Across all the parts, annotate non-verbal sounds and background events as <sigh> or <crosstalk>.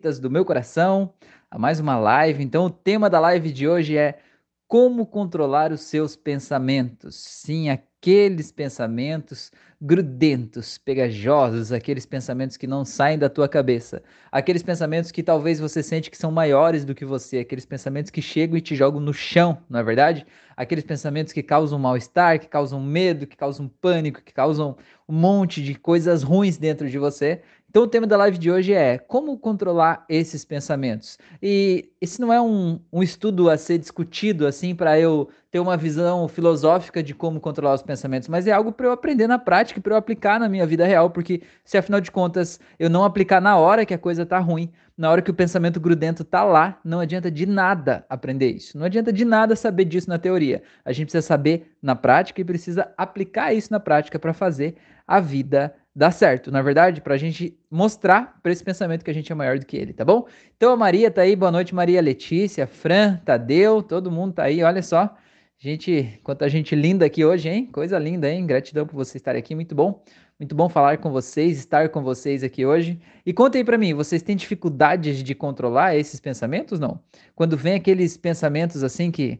do meu coração, a mais uma live. Então, o tema da live de hoje é como controlar os seus pensamentos. Sim, aqueles pensamentos grudentos, pegajosos, aqueles pensamentos que não saem da tua cabeça, aqueles pensamentos que talvez você sente que são maiores do que você, aqueles pensamentos que chegam e te jogam no chão, não é verdade? Aqueles pensamentos que causam mal-estar, que causam medo, que causam pânico, que causam um monte de coisas ruins dentro de você então, o tema da live de hoje é como controlar esses pensamentos. E esse não é um, um estudo a ser discutido assim para eu ter uma visão filosófica de como controlar os pensamentos, mas é algo para eu aprender na prática para eu aplicar na minha vida real, porque se afinal de contas eu não aplicar na hora que a coisa tá ruim, na hora que o pensamento grudento tá lá, não adianta de nada aprender isso. Não adianta de nada saber disso na teoria. A gente precisa saber na prática e precisa aplicar isso na prática para fazer a vida dar certo, na verdade, para a gente mostrar para esse pensamento que a gente é maior do que ele, tá bom? Então a Maria tá aí, boa noite, Maria Letícia, Fran, Tadeu, todo mundo tá aí, olha só. Gente, quanta gente linda aqui hoje, hein? Coisa linda, hein? Gratidão por vocês estarem aqui, muito bom. Muito bom falar com vocês, estar com vocês aqui hoje. E contem para mim, vocês têm dificuldades de controlar esses pensamentos, não? Quando vem aqueles pensamentos assim que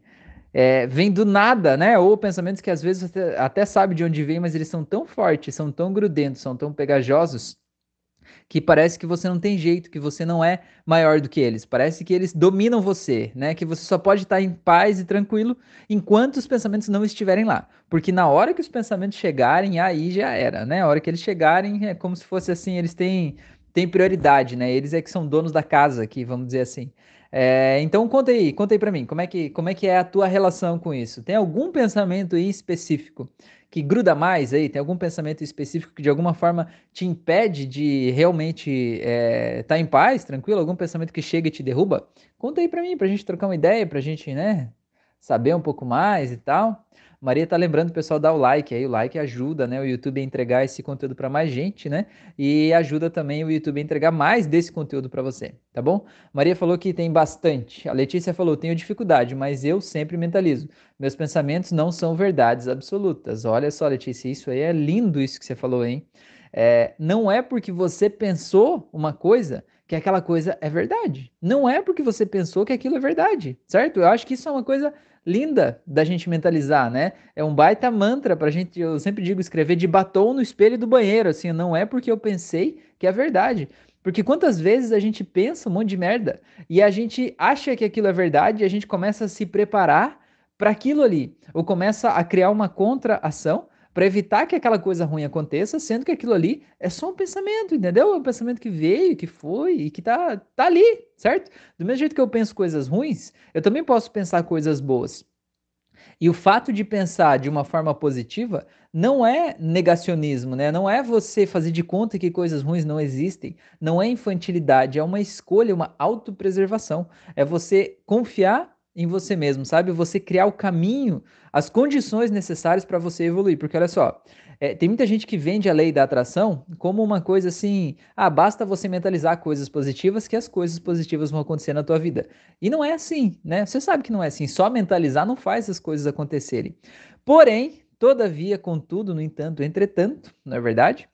é, vem do nada, né? Ou pensamentos que às vezes você até sabe de onde vem, mas eles são tão fortes, são tão grudentos, são tão pegajosos, que parece que você não tem jeito, que você não é maior do que eles. Parece que eles dominam você, né? Que você só pode estar em paz e tranquilo enquanto os pensamentos não estiverem lá. Porque na hora que os pensamentos chegarem, aí já era, né? A hora que eles chegarem, é como se fosse assim, eles têm, têm prioridade, né? Eles é que são donos da casa aqui, vamos dizer assim. É, então conta aí, conta aí para mim, como é, que, como é que é a tua relação com isso? Tem algum pensamento específico que gruda mais aí? Tem algum pensamento específico que de alguma forma te impede de realmente estar é, tá em paz, tranquilo? Algum pensamento que chega e te derruba? Conta aí para mim, pra gente trocar uma ideia, pra gente, né, saber um pouco mais e tal. Maria tá lembrando o pessoal dar o like aí, o like ajuda, né, o YouTube a entregar esse conteúdo para mais gente, né? E ajuda também o YouTube a entregar mais desse conteúdo para você, tá bom? Maria falou que tem bastante. A Letícia falou: "Tenho dificuldade, mas eu sempre mentalizo. Meus pensamentos não são verdades absolutas". Olha só, Letícia, isso aí é lindo isso que você falou, hein? É, não é porque você pensou uma coisa que aquela coisa é verdade. Não é porque você pensou que aquilo é verdade, certo? Eu acho que isso é uma coisa linda da gente mentalizar, né? É um baita mantra pra gente, eu sempre digo, escrever de batom no espelho do banheiro, assim, não é porque eu pensei que é verdade. Porque quantas vezes a gente pensa um monte de merda e a gente acha que aquilo é verdade e a gente começa a se preparar para aquilo ali, ou começa a criar uma contra-ação para evitar que aquela coisa ruim aconteça, sendo que aquilo ali é só um pensamento, entendeu? É um pensamento que veio, que foi e que tá, tá ali, certo? Do mesmo jeito que eu penso coisas ruins, eu também posso pensar coisas boas. E o fato de pensar de uma forma positiva não é negacionismo, né? Não é você fazer de conta que coisas ruins não existem, não é infantilidade, é uma escolha, uma autopreservação. É você confiar em você mesmo, sabe? Você criar o caminho, as condições necessárias para você evoluir. Porque olha só, é, tem muita gente que vende a lei da atração como uma coisa assim, ah, basta você mentalizar coisas positivas que as coisas positivas vão acontecer na tua vida. E não é assim, né? Você sabe que não é assim. Só mentalizar não faz as coisas acontecerem. Porém, todavia, contudo, no entanto, entretanto, não é verdade?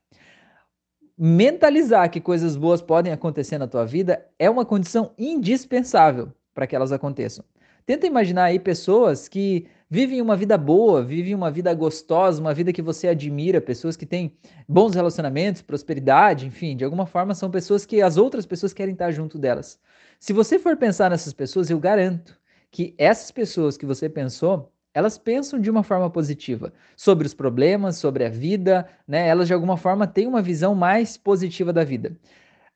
Mentalizar que coisas boas podem acontecer na tua vida é uma condição indispensável para que elas aconteçam. Tenta imaginar aí pessoas que vivem uma vida boa, vivem uma vida gostosa, uma vida que você admira, pessoas que têm bons relacionamentos, prosperidade, enfim, de alguma forma são pessoas que as outras pessoas querem estar junto delas. Se você for pensar nessas pessoas, eu garanto que essas pessoas que você pensou, elas pensam de uma forma positiva sobre os problemas, sobre a vida, né? Elas de alguma forma têm uma visão mais positiva da vida.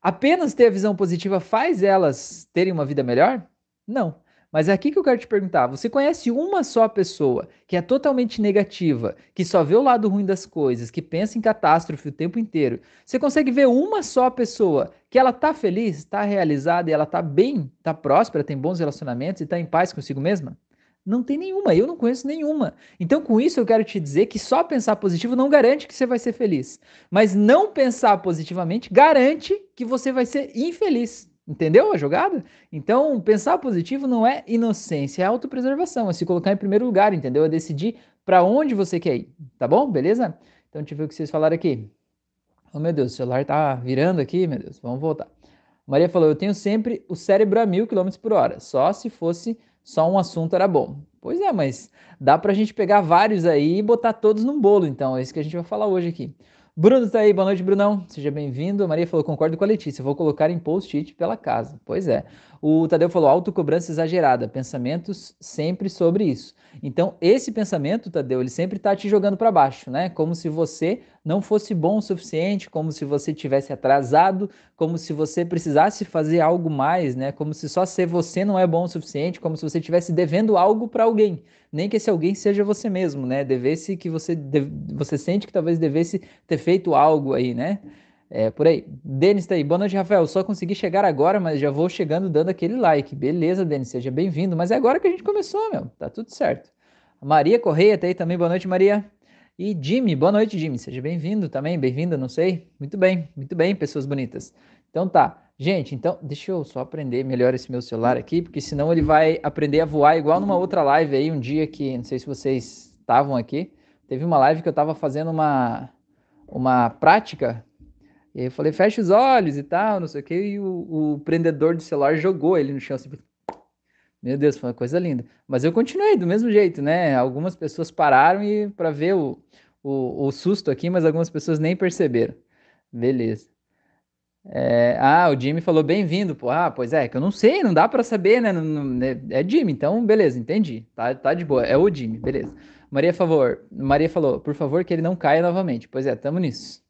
Apenas ter a visão positiva faz elas terem uma vida melhor? Não. Mas é aqui que eu quero te perguntar: você conhece uma só pessoa que é totalmente negativa, que só vê o lado ruim das coisas, que pensa em catástrofe o tempo inteiro? Você consegue ver uma só pessoa que ela tá feliz, tá realizada e ela tá bem, tá próspera, tem bons relacionamentos e tá em paz consigo mesma? Não tem nenhuma, eu não conheço nenhuma. Então, com isso, eu quero te dizer que só pensar positivo não garante que você vai ser feliz. Mas não pensar positivamente garante que você vai ser infeliz. Entendeu a jogada? Então, pensar positivo não é inocência, é autopreservação, é se colocar em primeiro lugar, entendeu? É decidir para onde você quer ir, tá bom? Beleza? Então, deixa eu ver o que vocês falaram aqui. Oh, meu Deus, o celular tá virando aqui, meu Deus. Vamos voltar. Maria falou: Eu tenho sempre o cérebro a mil quilômetros por hora. Só se fosse só um assunto era bom. Pois é, mas dá pra gente pegar vários aí e botar todos num bolo, então. É isso que a gente vai falar hoje aqui. Bruno tá aí, boa noite, Brunão. Seja bem-vindo. Maria falou: concordo com a Letícia, vou colocar em post-it pela casa. Pois é. O Tadeu falou: autocobrança exagerada, pensamentos sempre sobre isso. Então, esse pensamento, Tadeu, ele sempre está te jogando para baixo, né? Como se você não fosse bom o suficiente, como se você tivesse atrasado, como se você precisasse fazer algo mais, né? Como se só ser você não é bom o suficiente, como se você estivesse devendo algo para alguém. Nem que esse alguém seja você mesmo, né? Devesse que você, você sente que talvez devesse ter feito algo aí, né? É, por aí. Denis tá aí. Boa noite, Rafael. Só consegui chegar agora, mas já vou chegando dando aquele like. Beleza, Denis, seja bem-vindo. Mas é agora que a gente começou, meu. Tá tudo certo. Maria Correia tá aí também. Boa noite, Maria. E Jimmy, boa noite, Jimmy. Seja bem-vindo também. Bem-vinda, não sei. Muito bem, muito bem, pessoas bonitas. Então tá. Gente, então, deixa eu só aprender melhor esse meu celular aqui, porque senão ele vai aprender a voar igual numa outra live aí, um dia que, não sei se vocês estavam aqui, teve uma live que eu tava fazendo uma, uma prática e aí eu falei, fecha os olhos e tal, não sei o que, e o, o prendedor do celular jogou ele no chão assim. Meu Deus, foi uma coisa linda. Mas eu continuei do mesmo jeito, né? Algumas pessoas pararam e para ver o, o, o, susto aqui, mas algumas pessoas nem perceberam. Beleza. É, ah, o Jimmy falou bem-vindo, pô. Ah, pois é, que eu não sei, não dá para saber, né? Não, não, é, é Jimmy, então beleza, entendi. Tá, tá de boa. É o Jimmy, beleza. Maria, favor, Maria falou, por favor, que ele não caia novamente. Pois é, tamo nisso.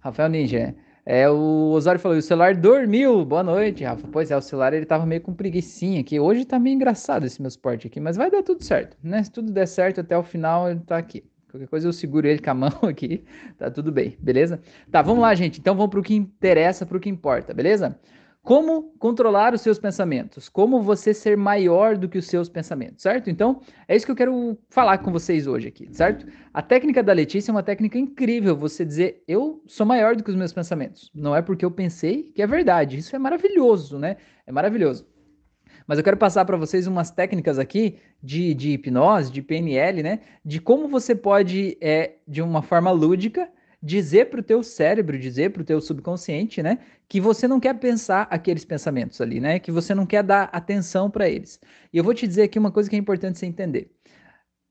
Rafael Ninja. É, o Osório falou, o celular dormiu. Boa noite, Rafa. Pois é, o celular ele tava meio com preguiçinha aqui. Hoje tá meio engraçado esse meu suporte aqui, mas vai dar tudo certo, né? Se tudo der certo até o final, ele tá aqui. Qualquer coisa eu seguro ele com a <laughs> mão aqui, tá tudo bem, beleza? Tá, vamos lá, gente. Então vamos pro que interessa, pro que importa, beleza? Como controlar os seus pensamentos? Como você ser maior do que os seus pensamentos, certo? Então, é isso que eu quero falar com vocês hoje aqui, certo? A técnica da Letícia é uma técnica incrível, você dizer eu sou maior do que os meus pensamentos. Não é porque eu pensei que é verdade. Isso é maravilhoso, né? É maravilhoso. Mas eu quero passar para vocês umas técnicas aqui de, de hipnose, de PNL, né? De como você pode, é, de uma forma lúdica, dizer para o teu cérebro, dizer para o teu subconsciente, né, que você não quer pensar aqueles pensamentos ali, né, que você não quer dar atenção para eles. E eu vou te dizer aqui uma coisa que é importante você entender.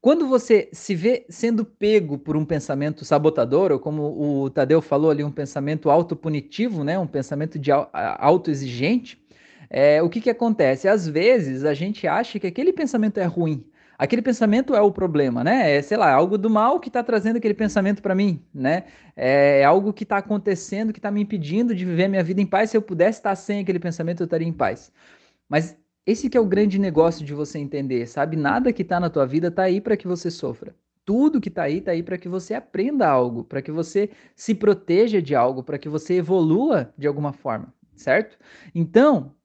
Quando você se vê sendo pego por um pensamento sabotador, ou como o Tadeu falou ali, um pensamento autopunitivo, né, um pensamento de autoexigente, é, o que, que acontece? Às vezes a gente acha que aquele pensamento é ruim, aquele pensamento é o problema, né? É, sei lá, algo do mal que está trazendo aquele pensamento para mim, né? É algo que está acontecendo, que está me impedindo de viver minha vida em paz. Se eu pudesse estar sem aquele pensamento, eu estaria em paz. Mas esse que é o grande negócio de você entender, sabe? Nada que está na tua vida está aí para que você sofra. Tudo que está aí está aí para que você aprenda algo, para que você se proteja de algo, para que você evolua de alguma forma, certo? Então,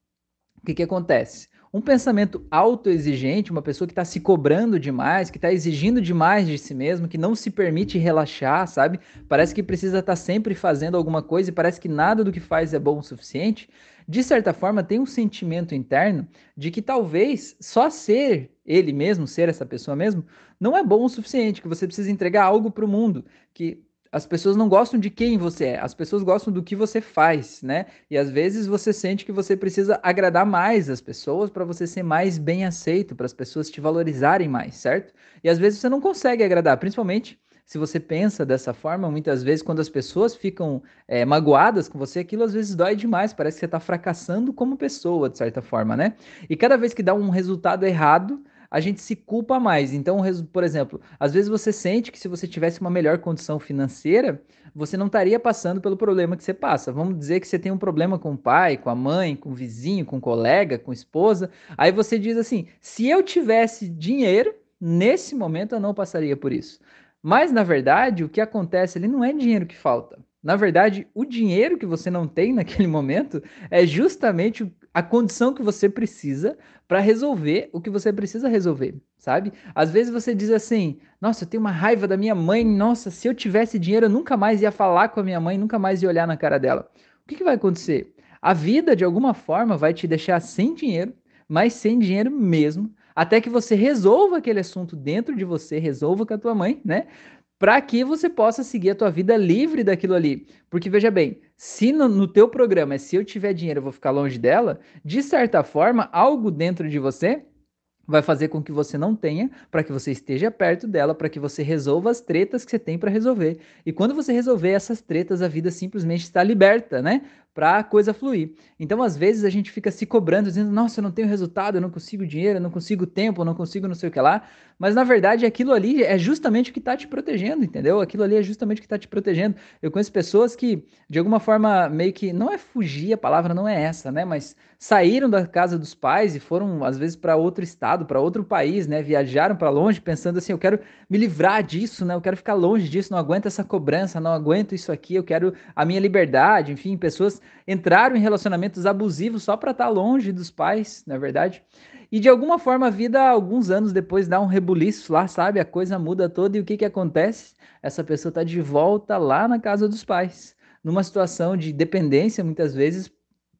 o que, que acontece? Um pensamento autoexigente, uma pessoa que está se cobrando demais, que está exigindo demais de si mesmo, que não se permite relaxar, sabe? Parece que precisa estar tá sempre fazendo alguma coisa e parece que nada do que faz é bom o suficiente. De certa forma, tem um sentimento interno de que talvez só ser ele mesmo, ser essa pessoa mesmo, não é bom o suficiente, que você precisa entregar algo para o mundo, que as pessoas não gostam de quem você é, as pessoas gostam do que você faz, né? E às vezes você sente que você precisa agradar mais as pessoas para você ser mais bem aceito, para as pessoas te valorizarem mais, certo? E às vezes você não consegue agradar, principalmente se você pensa dessa forma, muitas vezes quando as pessoas ficam é, magoadas com você, aquilo às vezes dói demais, parece que você está fracassando como pessoa, de certa forma, né? E cada vez que dá um resultado errado, a gente se culpa mais. Então, por exemplo, às vezes você sente que se você tivesse uma melhor condição financeira, você não estaria passando pelo problema que você passa. Vamos dizer que você tem um problema com o pai, com a mãe, com o vizinho, com o colega, com a esposa. Aí você diz assim: se eu tivesse dinheiro, nesse momento eu não passaria por isso. Mas na verdade, o que acontece ali não é dinheiro que falta. Na verdade, o dinheiro que você não tem <laughs> naquele momento é justamente a condição que você precisa para resolver o que você precisa resolver, sabe? Às vezes você diz assim: "Nossa, eu tenho uma raiva da minha mãe. Nossa, se eu tivesse dinheiro, eu nunca mais ia falar com a minha mãe, nunca mais ia olhar na cara dela". O que, que vai acontecer? A vida de alguma forma vai te deixar sem dinheiro, mas sem dinheiro mesmo, até que você resolva aquele assunto dentro de você, resolva com a tua mãe, né? Para que você possa seguir a tua vida livre daquilo ali. Porque veja bem, se no, no teu programa é se eu tiver dinheiro eu vou ficar longe dela, de certa forma, algo dentro de você vai fazer com que você não tenha, para que você esteja perto dela, para que você resolva as tretas que você tem para resolver. E quando você resolver essas tretas, a vida simplesmente está liberta, né? Para a coisa fluir. Então, às vezes, a gente fica se cobrando, dizendo: Nossa, eu não tenho resultado, eu não consigo dinheiro, eu não consigo tempo, eu não consigo não sei o que lá. Mas, na verdade, aquilo ali é justamente o que está te protegendo, entendeu? Aquilo ali é justamente o que está te protegendo. Eu conheço pessoas que, de alguma forma, meio que. Não é fugir, a palavra não é essa, né? Mas saíram da casa dos pais e foram, às vezes, para outro estado, para outro país, né? Viajaram para longe pensando assim: eu quero me livrar disso, né? Eu quero ficar longe disso, não aguento essa cobrança, não aguento isso aqui, eu quero a minha liberdade. Enfim, pessoas entraram em relacionamentos abusivos só para estar tá longe dos pais, na é verdade. E de alguma forma a vida, alguns anos depois, dá um rebuliço lá, sabe? A coisa muda toda e o que, que acontece? Essa pessoa está de volta lá na casa dos pais, numa situação de dependência, muitas vezes.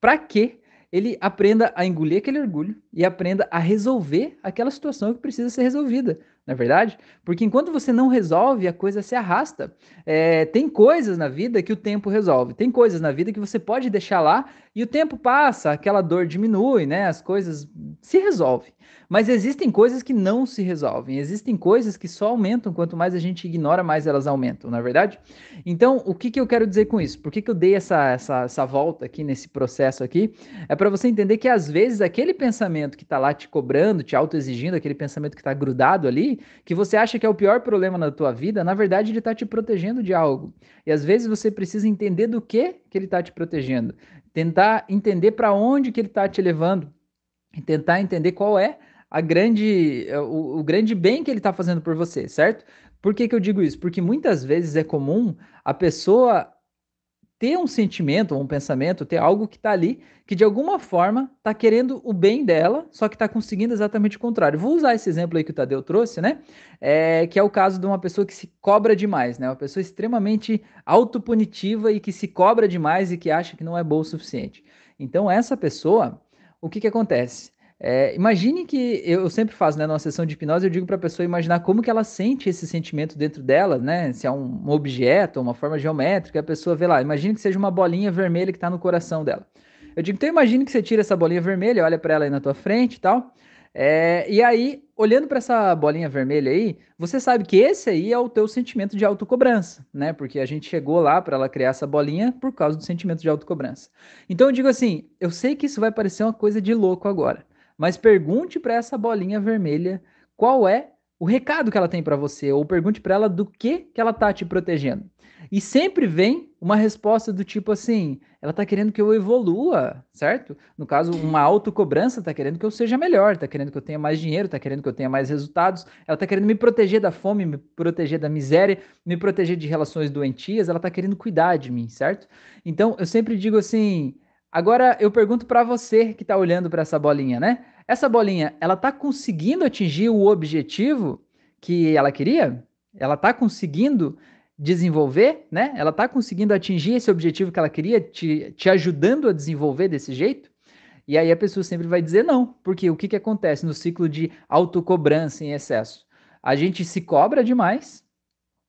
Para quê? ele aprenda a engolir aquele orgulho e aprenda a resolver aquela situação que precisa ser resolvida, não é verdade? Porque enquanto você não resolve, a coisa se arrasta. É, tem coisas na vida que o tempo resolve, tem coisas na vida que você pode deixar lá e o tempo passa, aquela dor diminui, né? As coisas se resolvem. Mas existem coisas que não se resolvem, existem coisas que só aumentam, quanto mais a gente ignora, mais elas aumentam, não é verdade? Então, o que, que eu quero dizer com isso? Por que, que eu dei essa, essa, essa volta aqui nesse processo aqui? É para você entender que às vezes aquele pensamento que está lá te cobrando, te autoexigindo, aquele pensamento que está grudado ali, que você acha que é o pior problema na tua vida, na verdade ele está te protegendo de algo. E às vezes você precisa entender do que, que ele está te protegendo, tentar entender para onde que ele está te levando, e tentar entender qual é a grande, eh, o, o grande bem que ele está fazendo por você, certo? Por que, que eu digo isso? Porque muitas vezes é comum a pessoa ter um sentimento, um pensamento, ter algo que está ali, que de alguma forma está querendo o bem dela, só que está conseguindo exatamente o contrário. Vou usar esse exemplo aí que o Tadeu trouxe, né? É, que é o caso de uma pessoa que se cobra demais, né? Uma pessoa extremamente autopunitiva e que se cobra demais e que acha que não é boa o suficiente. Então, essa pessoa, o que, que acontece? É, imagine que eu sempre faço, né, numa sessão de hipnose, eu digo para a pessoa imaginar como que ela sente esse sentimento dentro dela, né? Se é um, objeto, uma forma geométrica, a pessoa vê lá. Imagine que seja uma bolinha vermelha que está no coração dela. Eu digo, então imagine que você tira essa bolinha vermelha, olha para ela aí na tua frente e tal. É, e aí, olhando para essa bolinha vermelha aí, você sabe que esse aí é o teu sentimento de autocobrança, né? Porque a gente chegou lá para ela criar essa bolinha por causa do sentimento de autocobrança. Então eu digo assim, eu sei que isso vai parecer uma coisa de louco agora, mas pergunte para essa bolinha vermelha qual é o recado que ela tem para você, ou pergunte para ela do que que ela tá te protegendo. E sempre vem uma resposta do tipo assim: ela tá querendo que eu evolua, certo? No caso, uma autocobrança tá querendo que eu seja melhor, tá querendo que eu tenha mais dinheiro, tá querendo que eu tenha mais resultados, ela tá querendo me proteger da fome, me proteger da miséria, me proteger de relações doentias, ela tá querendo cuidar de mim, certo? Então, eu sempre digo assim: agora eu pergunto para você que tá olhando para essa bolinha, né? Essa bolinha, ela tá conseguindo atingir o objetivo que ela queria? Ela tá conseguindo desenvolver, né? Ela está conseguindo atingir esse objetivo que ela queria, te, te ajudando a desenvolver desse jeito? E aí a pessoa sempre vai dizer não, porque o que, que acontece no ciclo de autocobrança em excesso? A gente se cobra demais,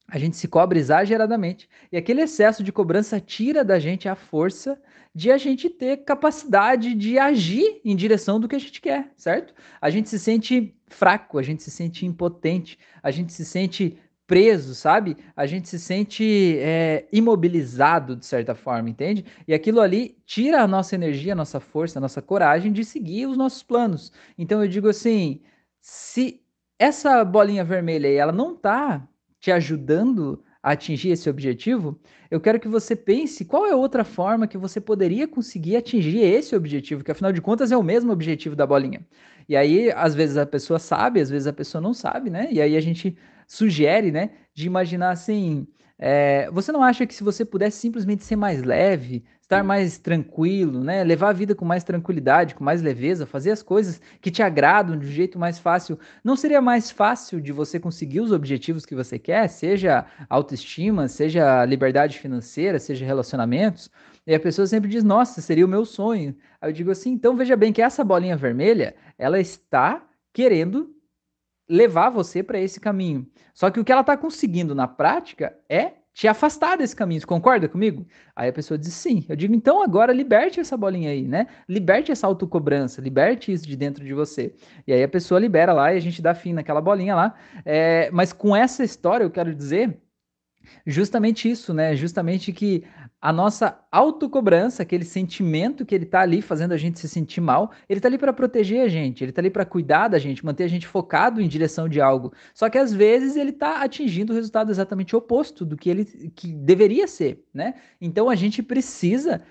a gente se cobra exageradamente, e aquele excesso de cobrança tira da gente a força de a gente ter capacidade de agir em direção do que a gente quer, certo? A gente se sente fraco, a gente se sente impotente, a gente se sente preso, sabe? A gente se sente é, imobilizado de certa forma, entende? E aquilo ali tira a nossa energia, a nossa força, a nossa coragem de seguir os nossos planos. Então eu digo assim, se essa bolinha vermelha aí, ela não tá te ajudando a atingir esse objetivo, eu quero que você pense qual é outra forma que você poderia conseguir atingir esse objetivo, que afinal de contas é o mesmo objetivo da bolinha. E aí, às vezes a pessoa sabe, às vezes a pessoa não sabe, né? E aí a gente sugere, né, de imaginar assim, é, você não acha que se você pudesse simplesmente ser mais leve, estar mais tranquilo, né, levar a vida com mais tranquilidade, com mais leveza, fazer as coisas que te agradam de um jeito mais fácil, não seria mais fácil de você conseguir os objetivos que você quer, seja autoestima, seja liberdade financeira, seja relacionamentos? E a pessoa sempre diz: "Nossa, seria o meu sonho". Aí eu digo assim: "Então veja bem que essa bolinha vermelha, ela está querendo levar você para esse caminho. Só que o que ela está conseguindo na prática é te afastar desse caminho. Você concorda comigo? Aí a pessoa diz sim. Eu digo, então agora liberte essa bolinha aí, né? Liberte essa autocobrança, liberte isso de dentro de você. E aí a pessoa libera lá e a gente dá fim naquela bolinha lá. É, mas com essa história eu quero dizer justamente isso, né? Justamente que a nossa autocobrança, aquele sentimento que ele tá ali fazendo a gente se sentir mal, ele tá ali para proteger a gente, ele tá ali para cuidar da gente, manter a gente focado em direção de algo. Só que às vezes ele tá atingindo o resultado exatamente oposto do que ele que deveria ser, né? Então a gente precisa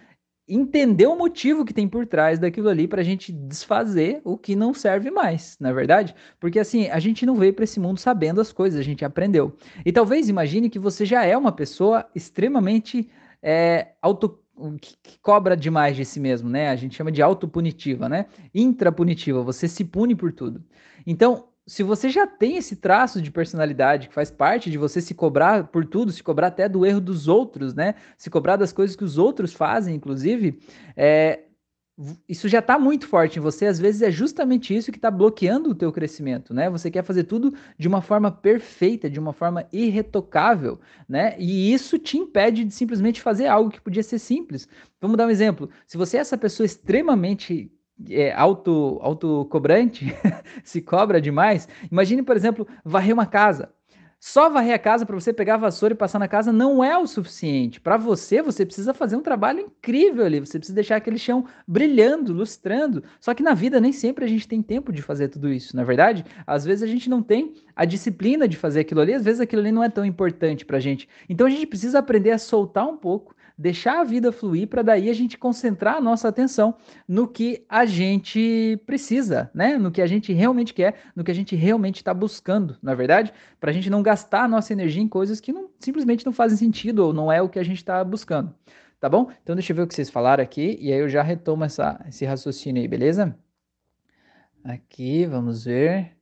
entender o motivo que tem por trás daquilo ali para a gente desfazer o que não serve mais, na é verdade? Porque assim, a gente não veio para esse mundo sabendo as coisas, a gente aprendeu. E talvez imagine que você já é uma pessoa extremamente é, auto que, cobra demais de si mesmo, né? A gente chama de autopunitiva, né? Intrapunitiva, você se pune por tudo. Então, se você já tem esse traço de personalidade que faz parte de você se cobrar por tudo, se cobrar até do erro dos outros, né? Se cobrar das coisas que os outros fazem, inclusive, é, isso já está muito forte em você. Às vezes é justamente isso que está bloqueando o teu crescimento, né? Você quer fazer tudo de uma forma perfeita, de uma forma irretocável, né? E isso te impede de simplesmente fazer algo que podia ser simples. Vamos dar um exemplo. Se você é essa pessoa extremamente é, auto, autocobrante, <laughs> se cobra demais. Imagine, por exemplo, varrer uma casa. Só varrer a casa para você pegar a vassoura e passar na casa não é o suficiente. Para você, você precisa fazer um trabalho incrível ali. Você precisa deixar aquele chão brilhando, lustrando. Só que na vida nem sempre a gente tem tempo de fazer tudo isso, na é verdade? Às vezes a gente não tem a disciplina de fazer aquilo ali, às vezes aquilo ali não é tão importante para a gente. Então a gente precisa aprender a soltar um pouco deixar a vida fluir para daí a gente concentrar a nossa atenção no que a gente precisa, né? No que a gente realmente quer, no que a gente realmente está buscando, na é verdade, para a gente não gastar a nossa energia em coisas que não, simplesmente não fazem sentido ou não é o que a gente está buscando. Tá bom? Então deixa eu ver o que vocês falaram aqui e aí eu já retomo essa, esse raciocínio aí, beleza? Aqui, vamos ver.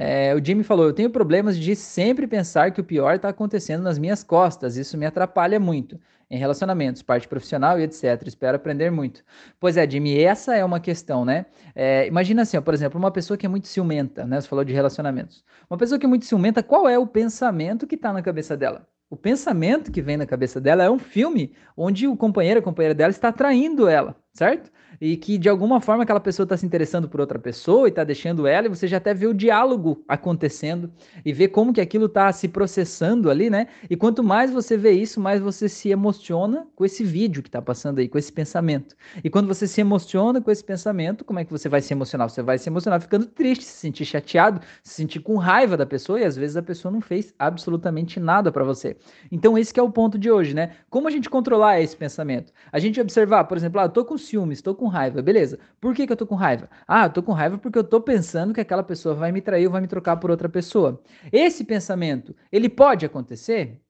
É, o Jimmy falou: Eu tenho problemas de sempre pensar que o pior está acontecendo nas minhas costas. Isso me atrapalha muito em relacionamentos, parte profissional e etc. Espero aprender muito. Pois é, Jimmy, essa é uma questão, né? É, imagina assim, ó, por exemplo, uma pessoa que é muito ciumenta, né? Você falou de relacionamentos. Uma pessoa que é muito ciumenta, qual é o pensamento que está na cabeça dela? O pensamento que vem na cabeça dela é um filme onde o companheiro, a companheira dela está traindo ela, certo? E que de alguma forma aquela pessoa está se interessando por outra pessoa e está deixando ela, e você já até vê o diálogo acontecendo e vê como que aquilo está se processando ali, né? E quanto mais você vê isso, mais você se emociona com esse vídeo que está passando aí, com esse pensamento. E quando você se emociona com esse pensamento, como é que você vai se emocionar? Você vai se emocionar ficando triste, se sentir chateado, se sentir com raiva da pessoa, e às vezes a pessoa não fez absolutamente nada para você. Então esse é o ponto de hoje, né? Como a gente controlar esse pensamento? A gente observar, por exemplo, ah, eu tô com ciúmes, tô com raiva, beleza. Por que, que eu tô com raiva? Ah, eu tô com raiva porque eu tô pensando que aquela pessoa vai me trair ou vai me trocar por outra pessoa. Esse pensamento, ele pode acontecer?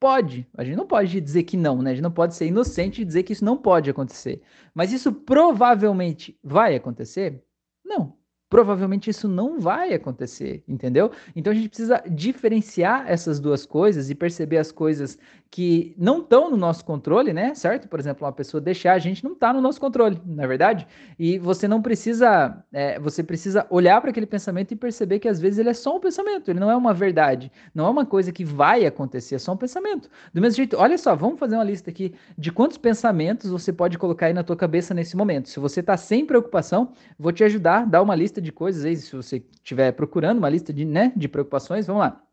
Pode. A gente não pode dizer que não, né? A gente não pode ser inocente e dizer que isso não pode acontecer. Mas isso provavelmente vai acontecer? Não provavelmente isso não vai acontecer, entendeu? Então a gente precisa diferenciar essas duas coisas e perceber as coisas que não estão no nosso controle, né? Certo? Por exemplo, uma pessoa deixar a gente não está no nosso controle, na é verdade. E você não precisa, é, você precisa olhar para aquele pensamento e perceber que às vezes ele é só um pensamento, ele não é uma verdade, não é uma coisa que vai acontecer, é só um pensamento. Do mesmo jeito, olha só, vamos fazer uma lista aqui de quantos pensamentos você pode colocar aí na tua cabeça nesse momento. Se você está sem preocupação, vou te ajudar, dar uma lista de coisas aí, se você estiver procurando uma lista de, né, de preocupações, vamos lá.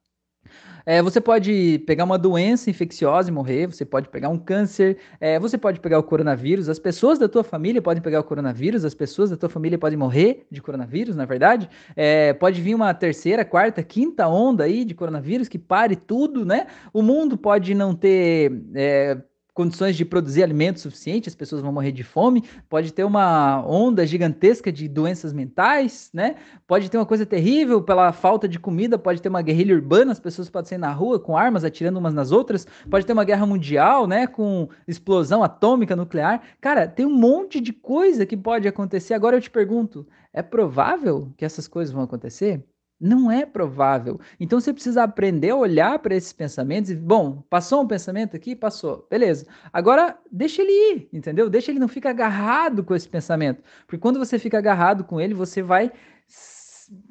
É, você pode pegar uma doença infecciosa e morrer, você pode pegar um câncer, é, você pode pegar o coronavírus, as pessoas da tua família podem pegar o coronavírus, as pessoas da tua família podem morrer de coronavírus, na verdade. É, pode vir uma terceira, quarta, quinta onda aí de coronavírus que pare tudo, né? O mundo pode não ter é, condições de produzir alimento suficiente, as pessoas vão morrer de fome, pode ter uma onda gigantesca de doenças mentais, né? Pode ter uma coisa terrível pela falta de comida, pode ter uma guerrilha urbana, as pessoas podem sair na rua com armas atirando umas nas outras, pode ter uma guerra mundial, né, com explosão atômica nuclear. Cara, tem um monte de coisa que pode acontecer. Agora eu te pergunto, é provável que essas coisas vão acontecer? Não é provável. Então você precisa aprender a olhar para esses pensamentos e, bom, passou um pensamento aqui? Passou. Beleza. Agora deixa ele ir, entendeu? Deixa ele não ficar agarrado com esse pensamento. Porque quando você fica agarrado com ele, você vai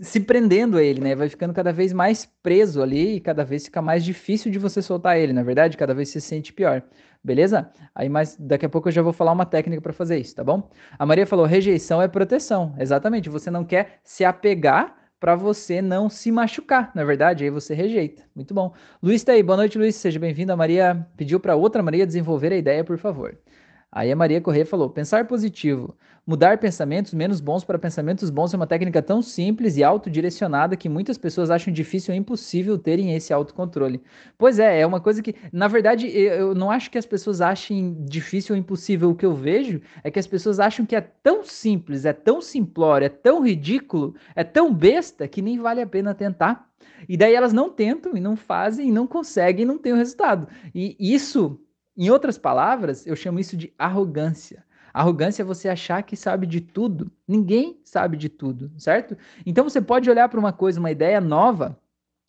se prendendo a ele, né? Vai ficando cada vez mais preso ali e cada vez fica mais difícil de você soltar ele, na verdade, cada vez se sente pior. Beleza? Aí mais daqui a pouco eu já vou falar uma técnica para fazer isso, tá bom? A Maria falou: rejeição é proteção. Exatamente, você não quer se apegar para você não se machucar, na é verdade, aí você rejeita. Muito bom. Luiz tá aí, boa noite, Luiz, seja bem-vindo. A Maria pediu para outra Maria desenvolver a ideia, por favor. Aí a Maria Corrêa falou: pensar positivo. Mudar pensamentos menos bons para pensamentos bons é uma técnica tão simples e autodirecionada que muitas pessoas acham difícil ou impossível terem esse autocontrole. Pois é, é uma coisa que, na verdade, eu não acho que as pessoas achem difícil ou impossível. O que eu vejo é que as pessoas acham que é tão simples, é tão simplório, é tão ridículo, é tão besta que nem vale a pena tentar. E daí elas não tentam e não fazem e não conseguem e não têm o resultado. E isso, em outras palavras, eu chamo isso de arrogância. Arrogância é você achar que sabe de tudo. Ninguém sabe de tudo, certo? Então você pode olhar para uma coisa, uma ideia nova,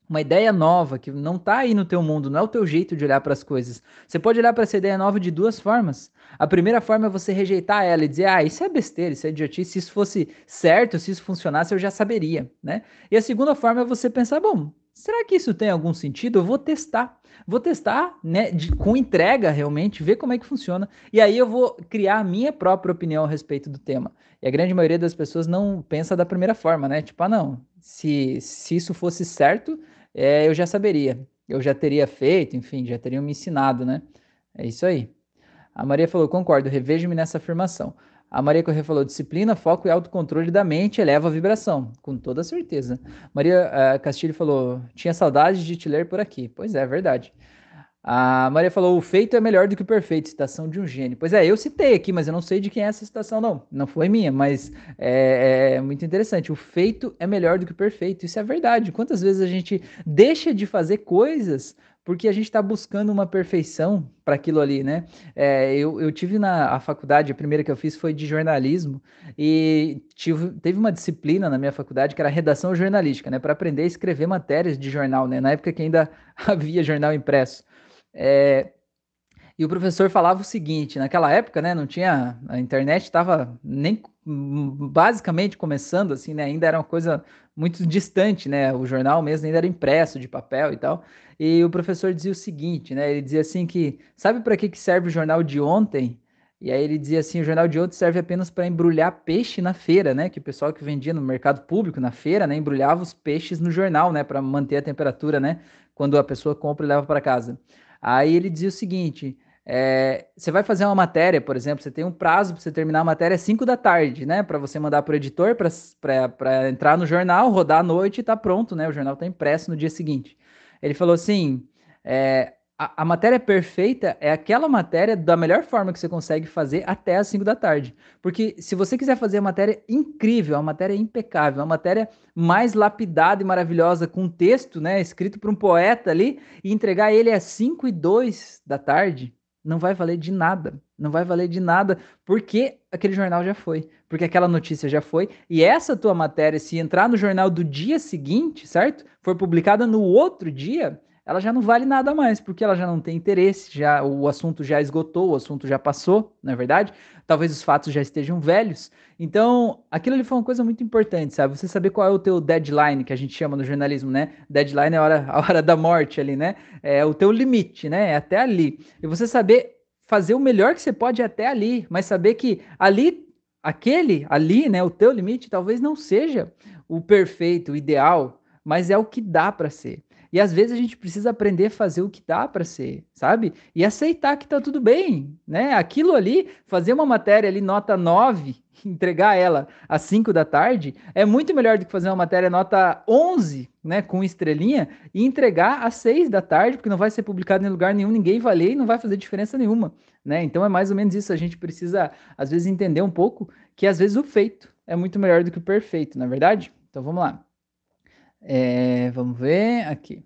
uma ideia nova que não está aí no teu mundo, não é o teu jeito de olhar para as coisas. Você pode olhar para essa ideia nova de duas formas. A primeira forma é você rejeitar ela e dizer: "Ah, isso é besteira, isso é idiotice, se isso fosse certo, se isso funcionasse, eu já saberia", né? E a segunda forma é você pensar: "Bom, será que isso tem algum sentido? Eu vou testar". Vou testar, né, de, com entrega realmente, ver como é que funciona. E aí eu vou criar a minha própria opinião a respeito do tema. E a grande maioria das pessoas não pensa da primeira forma, né? Tipo, ah, não, se, se isso fosse certo, é, eu já saberia. Eu já teria feito, enfim, já teriam me ensinado, né? É isso aí. A Maria falou: concordo, revejo-me nessa afirmação. A Maria Corrêa falou: disciplina, foco e autocontrole da mente eleva a vibração, com toda certeza. Maria uh, Castilho falou: tinha saudade de te ler por aqui. Pois é, verdade. A Maria falou: o feito é melhor do que o perfeito, citação de um gênio. Pois é, eu citei aqui, mas eu não sei de quem é essa citação, não. Não foi minha, mas é, é, muito interessante. O feito é melhor do que o perfeito. Isso é verdade. Quantas vezes a gente deixa de fazer coisas porque a gente está buscando uma perfeição para aquilo ali, né? É, eu, eu tive na a faculdade, a primeira que eu fiz foi de jornalismo, e tive, teve uma disciplina na minha faculdade que era redação jornalística, né? Para aprender a escrever matérias de jornal, né? Na época que ainda <laughs> havia jornal impresso. É, e o professor falava o seguinte: naquela época, né, não tinha. A internet estava nem basicamente começando, assim, né? Ainda era uma coisa muito distante, né? O jornal mesmo ainda era impresso de papel e tal. E o professor dizia o seguinte, né? Ele dizia assim que sabe para que, que serve o jornal de ontem? E aí ele dizia assim, o jornal de ontem serve apenas para embrulhar peixe na feira, né? Que o pessoal que vendia no mercado público na feira, né, embrulhava os peixes no jornal, né, para manter a temperatura, né, quando a pessoa compra e leva para casa. Aí ele dizia o seguinte: é, você vai fazer uma matéria, por exemplo, você tem um prazo para você terminar a matéria às 5 da tarde, né? Para você mandar para o editor, para entrar no jornal, rodar à noite e tá pronto, né? O jornal está impresso no dia seguinte. Ele falou assim: é, a, a, matéria perfeita é aquela matéria da melhor forma que você consegue fazer até as 5 da tarde. Porque se você quiser fazer a matéria incrível, a matéria impecável, a matéria mais lapidada e maravilhosa, com texto, né, escrito por um poeta ali, e entregar ele às 5 e 2 da tarde, não vai valer de nada. Não vai valer de nada, porque aquele jornal já foi, porque aquela notícia já foi, e essa tua matéria, se entrar no jornal do dia seguinte, certo? For publicada no outro dia, ela já não vale nada mais, porque ela já não tem interesse, já o assunto já esgotou, o assunto já passou, na é verdade. Talvez os fatos já estejam velhos. Então, aquilo ali foi uma coisa muito importante, sabe? Você saber qual é o teu deadline, que a gente chama no jornalismo, né? Deadline é a hora, a hora da morte ali, né? É o teu limite, né? É até ali. E você saber fazer o melhor que você pode até ali, mas saber que ali, aquele ali, né? O teu limite talvez não seja o perfeito, o ideal, mas é o que dá para ser. E às vezes a gente precisa aprender a fazer o que dá para ser, sabe? E aceitar que tá tudo bem, né? Aquilo ali, fazer uma matéria ali nota 9, <laughs> entregar ela às 5 da tarde, é muito melhor do que fazer uma matéria nota 11, né, com estrelinha, e entregar às 6 da tarde, porque não vai ser publicado em lugar nenhum, ninguém vai ler e não vai fazer diferença nenhuma, né? Então é mais ou menos isso, a gente precisa às vezes entender um pouco que às vezes o feito é muito melhor do que o perfeito, na é verdade? Então vamos lá. É, vamos ver aqui.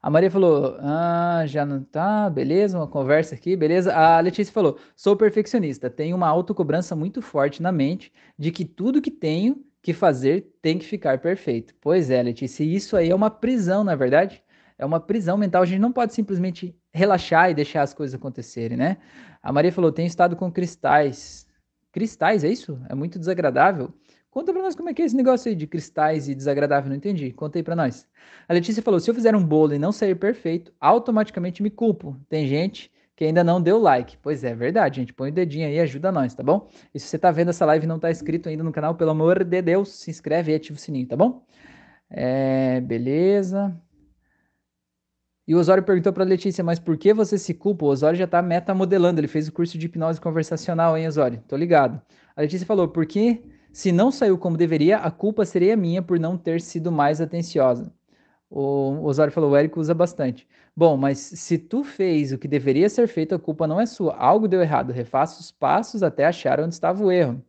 A Maria falou: Ah, já não tá, beleza, uma conversa aqui, beleza. A Letícia falou: Sou perfeccionista, tenho uma autocobrança muito forte na mente de que tudo que tenho que fazer tem que ficar perfeito. Pois é, Letícia, isso aí é uma prisão, na é verdade? É uma prisão mental. A gente não pode simplesmente relaxar e deixar as coisas acontecerem, né? A Maria falou: Tenho estado com cristais. Cristais, é isso? É muito desagradável. Conta pra nós como é que é esse negócio aí de cristais e desagradável, não entendi. Conta aí pra nós. A Letícia falou: se eu fizer um bolo e não sair perfeito, automaticamente me culpo. Tem gente que ainda não deu like. Pois é, verdade, gente. Põe o dedinho aí, ajuda nós, tá bom? E se você tá vendo essa live e não tá inscrito ainda no canal, pelo amor de Deus, se inscreve e ativa o sininho, tá bom? É, beleza. E o Osório perguntou para Letícia, mas por que você se culpa? O Osório já tá metamodelando, ele fez o curso de hipnose conversacional, hein, Osório? Tô ligado. A Letícia falou, porque se não saiu como deveria, a culpa seria minha por não ter sido mais atenciosa. O Osório falou, o Érico usa bastante. Bom, mas se tu fez o que deveria ser feito, a culpa não é sua. Algo deu errado. Refaça os passos até achar onde estava o erro.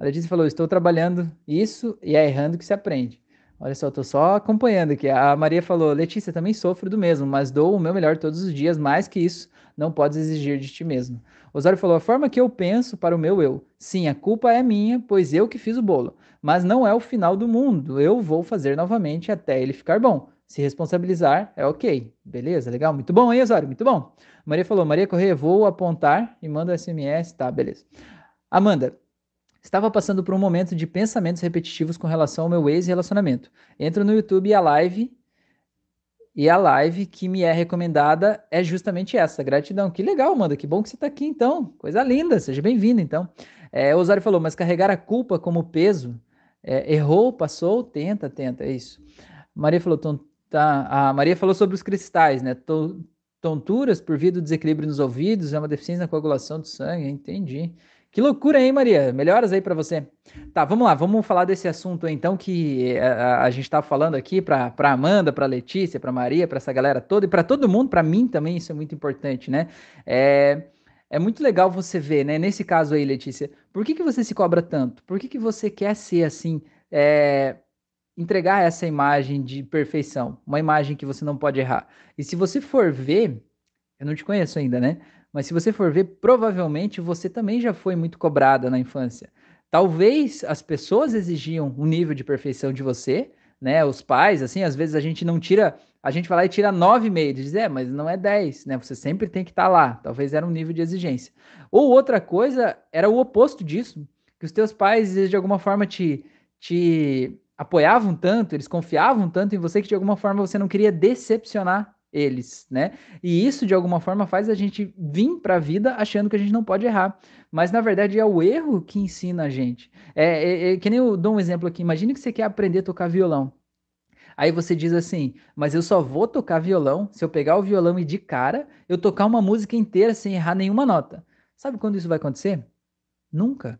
A Letícia falou, estou trabalhando isso e é errando que se aprende. Olha só, tô só acompanhando aqui. A Maria falou: Letícia, também sofro do mesmo, mas dou o meu melhor todos os dias, mais que isso, não podes exigir de ti mesmo. Osório falou: a forma que eu penso para o meu eu. Sim, a culpa é minha, pois eu que fiz o bolo. Mas não é o final do mundo. Eu vou fazer novamente até ele ficar bom. Se responsabilizar é ok. Beleza, legal. Muito bom, hein, Osório? Muito bom. Maria falou: Maria Correia, vou apontar e manda SMS. Tá, beleza. Amanda, Estava passando por um momento de pensamentos repetitivos com relação ao meu ex-relacionamento. Entro no YouTube e a live e a live que me é recomendada é justamente essa. Gratidão. Que legal, Amanda. Que bom que você está aqui, então. Coisa linda. Seja bem-vindo, então. É, o Osário falou, mas carregar a culpa como peso. É, errou, passou, tenta, tenta. É isso. Maria falou, tá, a Maria falou sobre os cristais, né? Tonturas por via do desequilíbrio nos ouvidos, é uma deficiência na coagulação do sangue. Entendi. Que loucura, hein, Maria? Melhoras aí para você. Tá, vamos lá, vamos falar desse assunto então que a, eh, a, a gente tá falando aqui para Amanda, para Letícia, para Maria, para essa galera toda e para todo mundo, para mim também isso é muito importante, né? É, é muito legal você ver, né? Nesse caso aí, Letícia, por que, que você se cobra tanto? Por que, que você quer ser assim, é, entregar essa imagem de perfeição, uma imagem que você não pode errar? E se você for ver, eu não te conheço ainda, né? Mas se você for ver, provavelmente você também já foi muito cobrada na infância. Talvez as pessoas exigiam um nível de perfeição de você, né? Os pais, assim, às vezes a gente não tira, a gente vai lá e tira 9,5, diz, é, mas não é 10, né? Você sempre tem que estar tá lá. Talvez era um nível de exigência. Ou outra coisa era o oposto disso, que os teus pais de alguma forma te, te apoiavam tanto, eles confiavam tanto em você que de alguma forma você não queria decepcionar eles, né? E isso de alguma forma faz a gente vir para a vida achando que a gente não pode errar, mas na verdade é o erro que ensina a gente. É, é, é que nem eu dou um exemplo aqui. Imagine que você quer aprender a tocar violão. Aí você diz assim, mas eu só vou tocar violão se eu pegar o violão e de cara eu tocar uma música inteira sem errar nenhuma nota. Sabe quando isso vai acontecer? Nunca.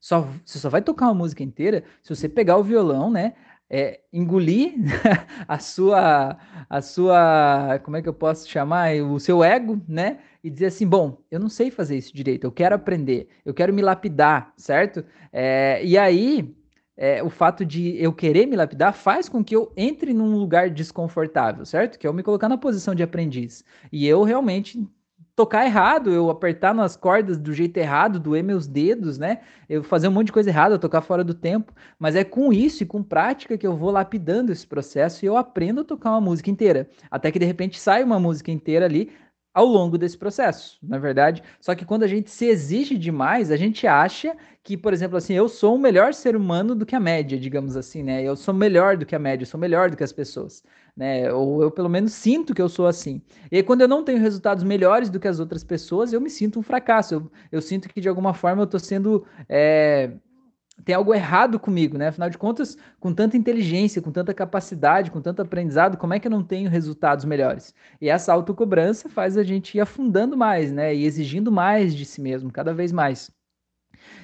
Só, você só vai tocar uma música inteira se você pegar o violão, né? É, engolir <laughs> a sua, a sua, como é que eu posso chamar, o seu ego, né? E dizer assim, bom, eu não sei fazer isso direito, eu quero aprender, eu quero me lapidar, certo? É, e aí, é, o fato de eu querer me lapidar faz com que eu entre num lugar desconfortável, certo? Que é eu me colocar na posição de aprendiz. E eu realmente tocar errado, eu apertar nas cordas do jeito errado, doer meus dedos, né? Eu fazer um monte de coisa errada, tocar fora do tempo. Mas é com isso e com prática que eu vou lapidando esse processo e eu aprendo a tocar uma música inteira. Até que de repente sai uma música inteira ali ao longo desse processo, na verdade. Só que quando a gente se exige demais, a gente acha que, por exemplo, assim, eu sou um melhor ser humano do que a média, digamos assim, né? Eu sou melhor do que a média, eu sou melhor do que as pessoas né? Ou eu pelo menos sinto que eu sou assim. E aí, quando eu não tenho resultados melhores do que as outras pessoas, eu me sinto um fracasso. Eu, eu sinto que de alguma forma eu estou sendo. É, tem algo errado comigo, né? Afinal de contas, com tanta inteligência, com tanta capacidade, com tanto aprendizado, como é que eu não tenho resultados melhores? E essa autocobrança faz a gente ir afundando mais, né? E exigindo mais de si mesmo, cada vez mais.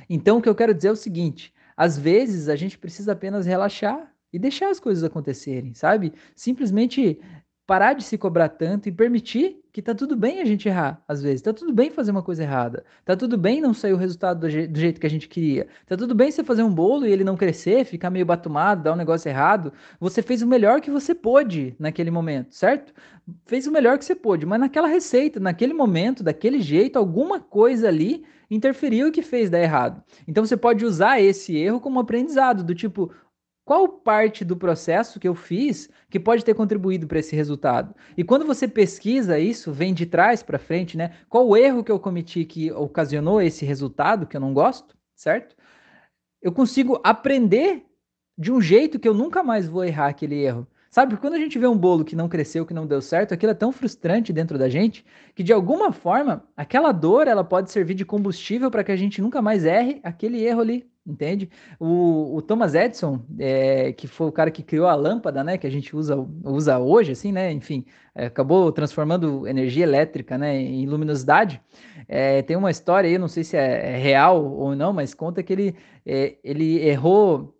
Então, o que eu quero dizer é o seguinte: às vezes a gente precisa apenas relaxar e deixar as coisas acontecerem, sabe? Simplesmente parar de se cobrar tanto e permitir que tá tudo bem a gente errar, às vezes. Tá tudo bem fazer uma coisa errada. Tá tudo bem não sair o resultado do, je do jeito que a gente queria. Tá tudo bem você fazer um bolo e ele não crescer, ficar meio batumado, dar um negócio errado. Você fez o melhor que você pôde naquele momento, certo? Fez o melhor que você pôde, mas naquela receita, naquele momento, daquele jeito, alguma coisa ali interferiu e que fez dar errado. Então você pode usar esse erro como aprendizado, do tipo, qual parte do processo que eu fiz que pode ter contribuído para esse resultado? E quando você pesquisa isso, vem de trás para frente, né? Qual o erro que eu cometi que ocasionou esse resultado que eu não gosto, certo? eu consigo aprender de um jeito que eu nunca mais vou errar aquele erro. Sabe, porque quando a gente vê um bolo que não cresceu, que não deu certo, aquilo é tão frustrante dentro da gente que de alguma forma aquela dor ela pode servir de combustível para que a gente nunca mais erre aquele erro ali, entende? O, o Thomas Edison, é, que foi o cara que criou a lâmpada, né, que a gente usa, usa hoje, assim, né, enfim, é, acabou transformando energia elétrica, né, em luminosidade. É, tem uma história aí, não sei se é, é real ou não, mas conta que ele, é, ele errou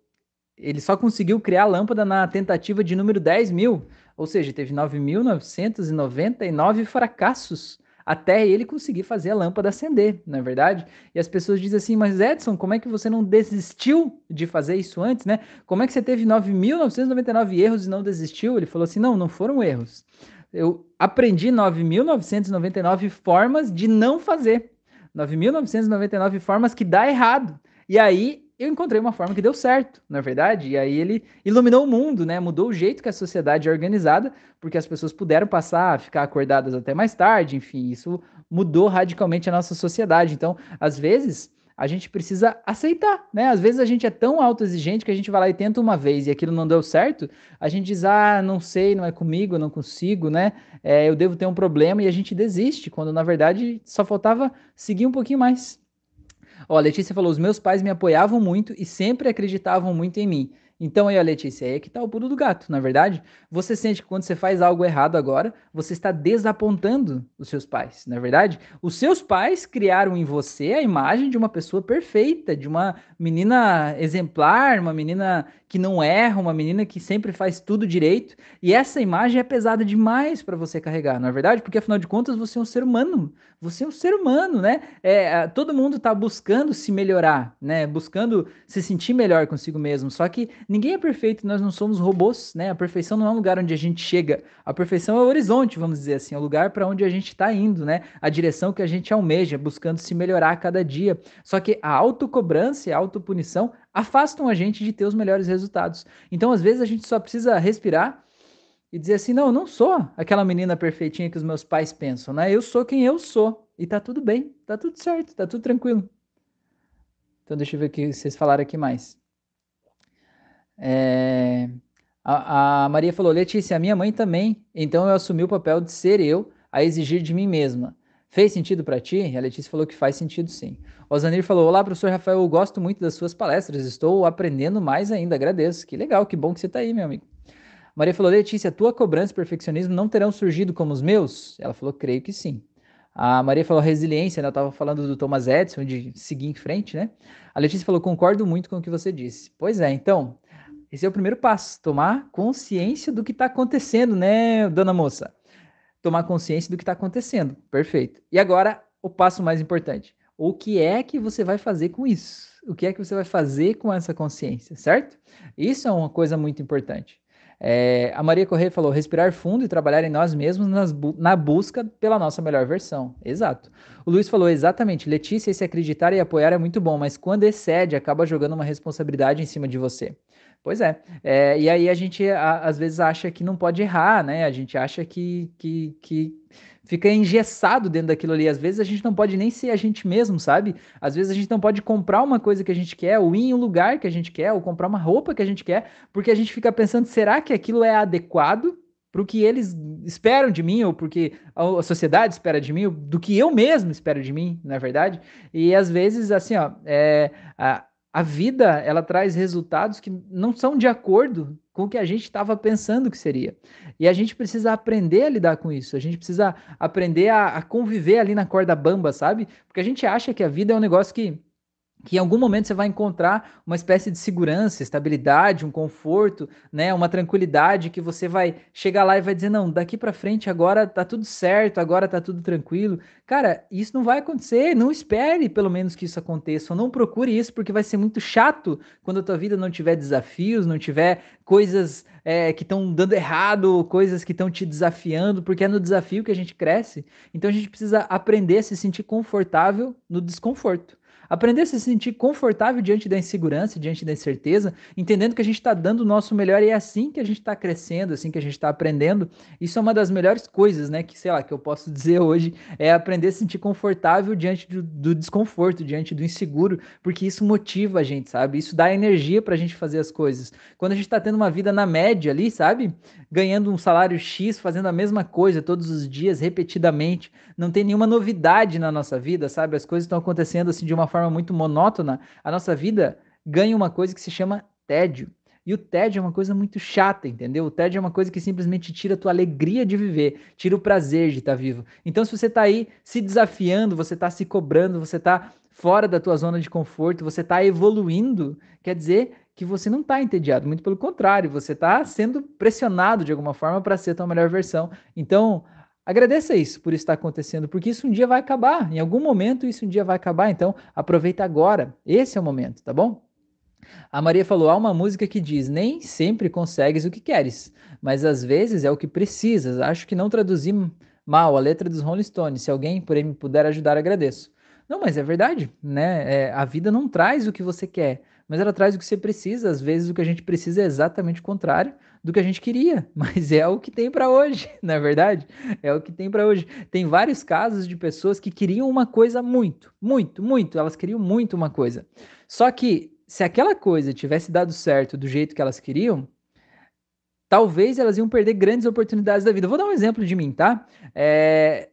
ele só conseguiu criar a lâmpada na tentativa de número 10 mil, ou seja, teve 9.999 fracassos até ele conseguir fazer a lâmpada acender, não é verdade? E as pessoas dizem assim, mas Edson, como é que você não desistiu de fazer isso antes, né? Como é que você teve 9.999 erros e não desistiu? Ele falou assim, não, não foram erros. Eu aprendi 9.999 formas de não fazer. 9.999 formas que dá errado. E aí eu encontrei uma forma que deu certo, na é verdade. E aí ele iluminou o mundo, né? Mudou o jeito que a sociedade é organizada, porque as pessoas puderam passar a ficar acordadas até mais tarde, enfim, isso mudou radicalmente a nossa sociedade. Então, às vezes, a gente precisa aceitar, né? Às vezes a gente é tão autoexigente que a gente vai lá e tenta uma vez e aquilo não deu certo, a gente diz, ah, não sei, não é comigo, não consigo, né? É, eu devo ter um problema e a gente desiste, quando na verdade só faltava seguir um pouquinho mais. Ó, a Letícia falou: os meus pais me apoiavam muito e sempre acreditavam muito em mim. Então aí, a Letícia, aí é que tá o pulo do gato, na é verdade? Você sente que quando você faz algo errado agora, você está desapontando os seus pais, na é verdade? Os seus pais criaram em você a imagem de uma pessoa perfeita, de uma menina exemplar, uma menina que não erra, uma menina que sempre faz tudo direito. E essa imagem é pesada demais para você carregar, não é verdade? Porque afinal de contas você é um ser humano. Você é um ser humano, né? É, todo mundo está buscando se melhorar, né? Buscando se sentir melhor consigo mesmo. Só que ninguém é perfeito, nós não somos robôs, né? A perfeição não é um lugar onde a gente chega. A perfeição é o horizonte, vamos dizer assim, é o lugar para onde a gente está indo, né? A direção que a gente almeja, buscando se melhorar a cada dia. Só que a autocobrança e a autopunição afastam a gente de ter os melhores resultados. Então, às vezes, a gente só precisa respirar e dizer assim: não, eu não sou aquela menina perfeitinha que os meus pais pensam, né? Eu sou quem eu sou. E tá tudo bem, tá tudo certo, tá tudo tranquilo. Então, deixa eu ver o que vocês falaram aqui mais. É... A, a, Maria falou: Letícia, a minha mãe também, então eu assumi o papel de ser eu a exigir de mim mesma. Fez sentido para ti? A Letícia falou que faz sentido sim. O Zanir falou: Olá, professor Rafael, eu gosto muito das suas palestras, estou aprendendo mais ainda, agradeço. Que legal, que bom que você está aí, meu amigo. Maria falou: Letícia, tua cobrança e perfeccionismo não terão surgido como os meus? Ela falou: Creio que sim. A Maria falou resiliência, né? Eu estava falando do Thomas Edison, de seguir em frente, né? A Letícia falou: Concordo muito com o que você disse. Pois é, então, esse é o primeiro passo, tomar consciência do que está acontecendo, né, dona moça? Tomar consciência do que está acontecendo. Perfeito. E agora, o passo mais importante. O que é que você vai fazer com isso? O que é que você vai fazer com essa consciência, certo? Isso é uma coisa muito importante. É, a Maria Correia falou: respirar fundo e trabalhar em nós mesmos bu na busca pela nossa melhor versão. Exato. O Luiz falou: exatamente, Letícia, se acreditar e apoiar é muito bom, mas quando excede, acaba jogando uma responsabilidade em cima de você. Pois é. é. E aí a gente a, às vezes acha que não pode errar, né? A gente acha que, que, que fica engessado dentro daquilo ali. Às vezes a gente não pode nem ser a gente mesmo, sabe? Às vezes a gente não pode comprar uma coisa que a gente quer, ou ir em um lugar que a gente quer, ou comprar uma roupa que a gente quer, porque a gente fica pensando, será que aquilo é adequado para o que eles esperam de mim, ou porque a sociedade espera de mim, ou do que eu mesmo espero de mim, na é verdade? E às vezes, assim, ó, é, a, a vida ela traz resultados que não são de acordo com o que a gente estava pensando que seria. E a gente precisa aprender a lidar com isso. A gente precisa aprender a, a conviver ali na corda bamba, sabe? Porque a gente acha que a vida é um negócio que que em algum momento você vai encontrar uma espécie de segurança, estabilidade, um conforto, né, uma tranquilidade que você vai chegar lá e vai dizer não, daqui para frente agora tá tudo certo, agora tá tudo tranquilo. Cara, isso não vai acontecer, não espere pelo menos que isso aconteça, ou não procure isso porque vai ser muito chato quando a tua vida não tiver desafios, não tiver coisas é, que estão dando errado, coisas que estão te desafiando, porque é no desafio que a gente cresce. Então a gente precisa aprender a se sentir confortável no desconforto. Aprender a se sentir confortável diante da insegurança, diante da incerteza, entendendo que a gente está dando o nosso melhor e é assim que a gente está crescendo, assim que a gente está aprendendo. Isso é uma das melhores coisas, né? Que, sei lá, que eu posso <laughs> dizer hoje, é aprender a se sentir confortável diante do, do desconforto, diante do inseguro, porque isso motiva a gente, sabe? Isso dá energia para a gente fazer as coisas. Quando a gente está tendo uma vida na média ali, sabe? Ganhando um salário X, fazendo a mesma coisa todos os dias, repetidamente, não tem nenhuma novidade na nossa vida, sabe? As coisas estão acontecendo assim de uma forma muito monótona. A nossa vida ganha uma coisa que se chama tédio. E o tédio é uma coisa muito chata, entendeu? O tédio é uma coisa que simplesmente tira a tua alegria de viver, tira o prazer de estar vivo. Então, se você está aí se desafiando, você está se cobrando, você está fora da tua zona de conforto, você está evoluindo, quer dizer que você não está entediado, muito pelo contrário, você está sendo pressionado de alguma forma para ser a tua melhor versão. Então, agradeça isso por estar acontecendo, porque isso um dia vai acabar. Em algum momento isso um dia vai acabar, então aproveita agora. Esse é o momento, tá bom? A Maria falou: há uma música que diz: Nem sempre consegues o que queres, mas às vezes é o que precisas. Acho que não traduzi mal a letra dos Rolling Stones. Se alguém por aí me puder ajudar, agradeço. Não, mas é verdade, né? É, a vida não traz o que você quer, mas ela traz o que você precisa. Às vezes o que a gente precisa é exatamente o contrário do que a gente queria, <laughs> mas é o que tem para hoje, <laughs> na é verdade? É o que tem para hoje. Tem vários casos de pessoas que queriam uma coisa muito, muito, muito, elas queriam muito uma coisa. Só que se aquela coisa tivesse dado certo do jeito que elas queriam, talvez elas iam perder grandes oportunidades da vida. Vou dar um exemplo de mim, tá? É,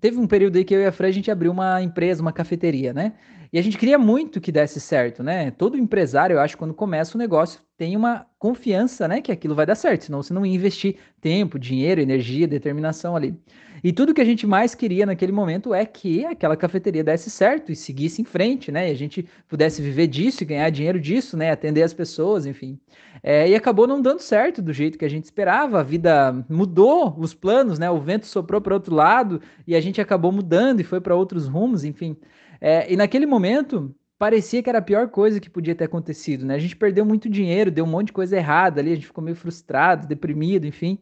teve um período aí que eu e a Fran, a gente abriu uma empresa, uma cafeteria, né? E a gente queria muito que desse certo, né? Todo empresário, eu acho, quando começa o negócio, tem uma confiança, né, que aquilo vai dar certo, senão você não ia investir tempo, dinheiro, energia, determinação ali. E tudo que a gente mais queria naquele momento é que aquela cafeteria desse certo e seguisse em frente, né? E a gente pudesse viver disso e ganhar dinheiro disso, né? Atender as pessoas, enfim. É, e acabou não dando certo do jeito que a gente esperava. A vida mudou os planos, né? O vento soprou para outro lado e a gente acabou mudando e foi para outros rumos, enfim. É, e naquele momento, parecia que era a pior coisa que podia ter acontecido, né? A gente perdeu muito dinheiro, deu um monte de coisa errada ali, a gente ficou meio frustrado, deprimido, enfim.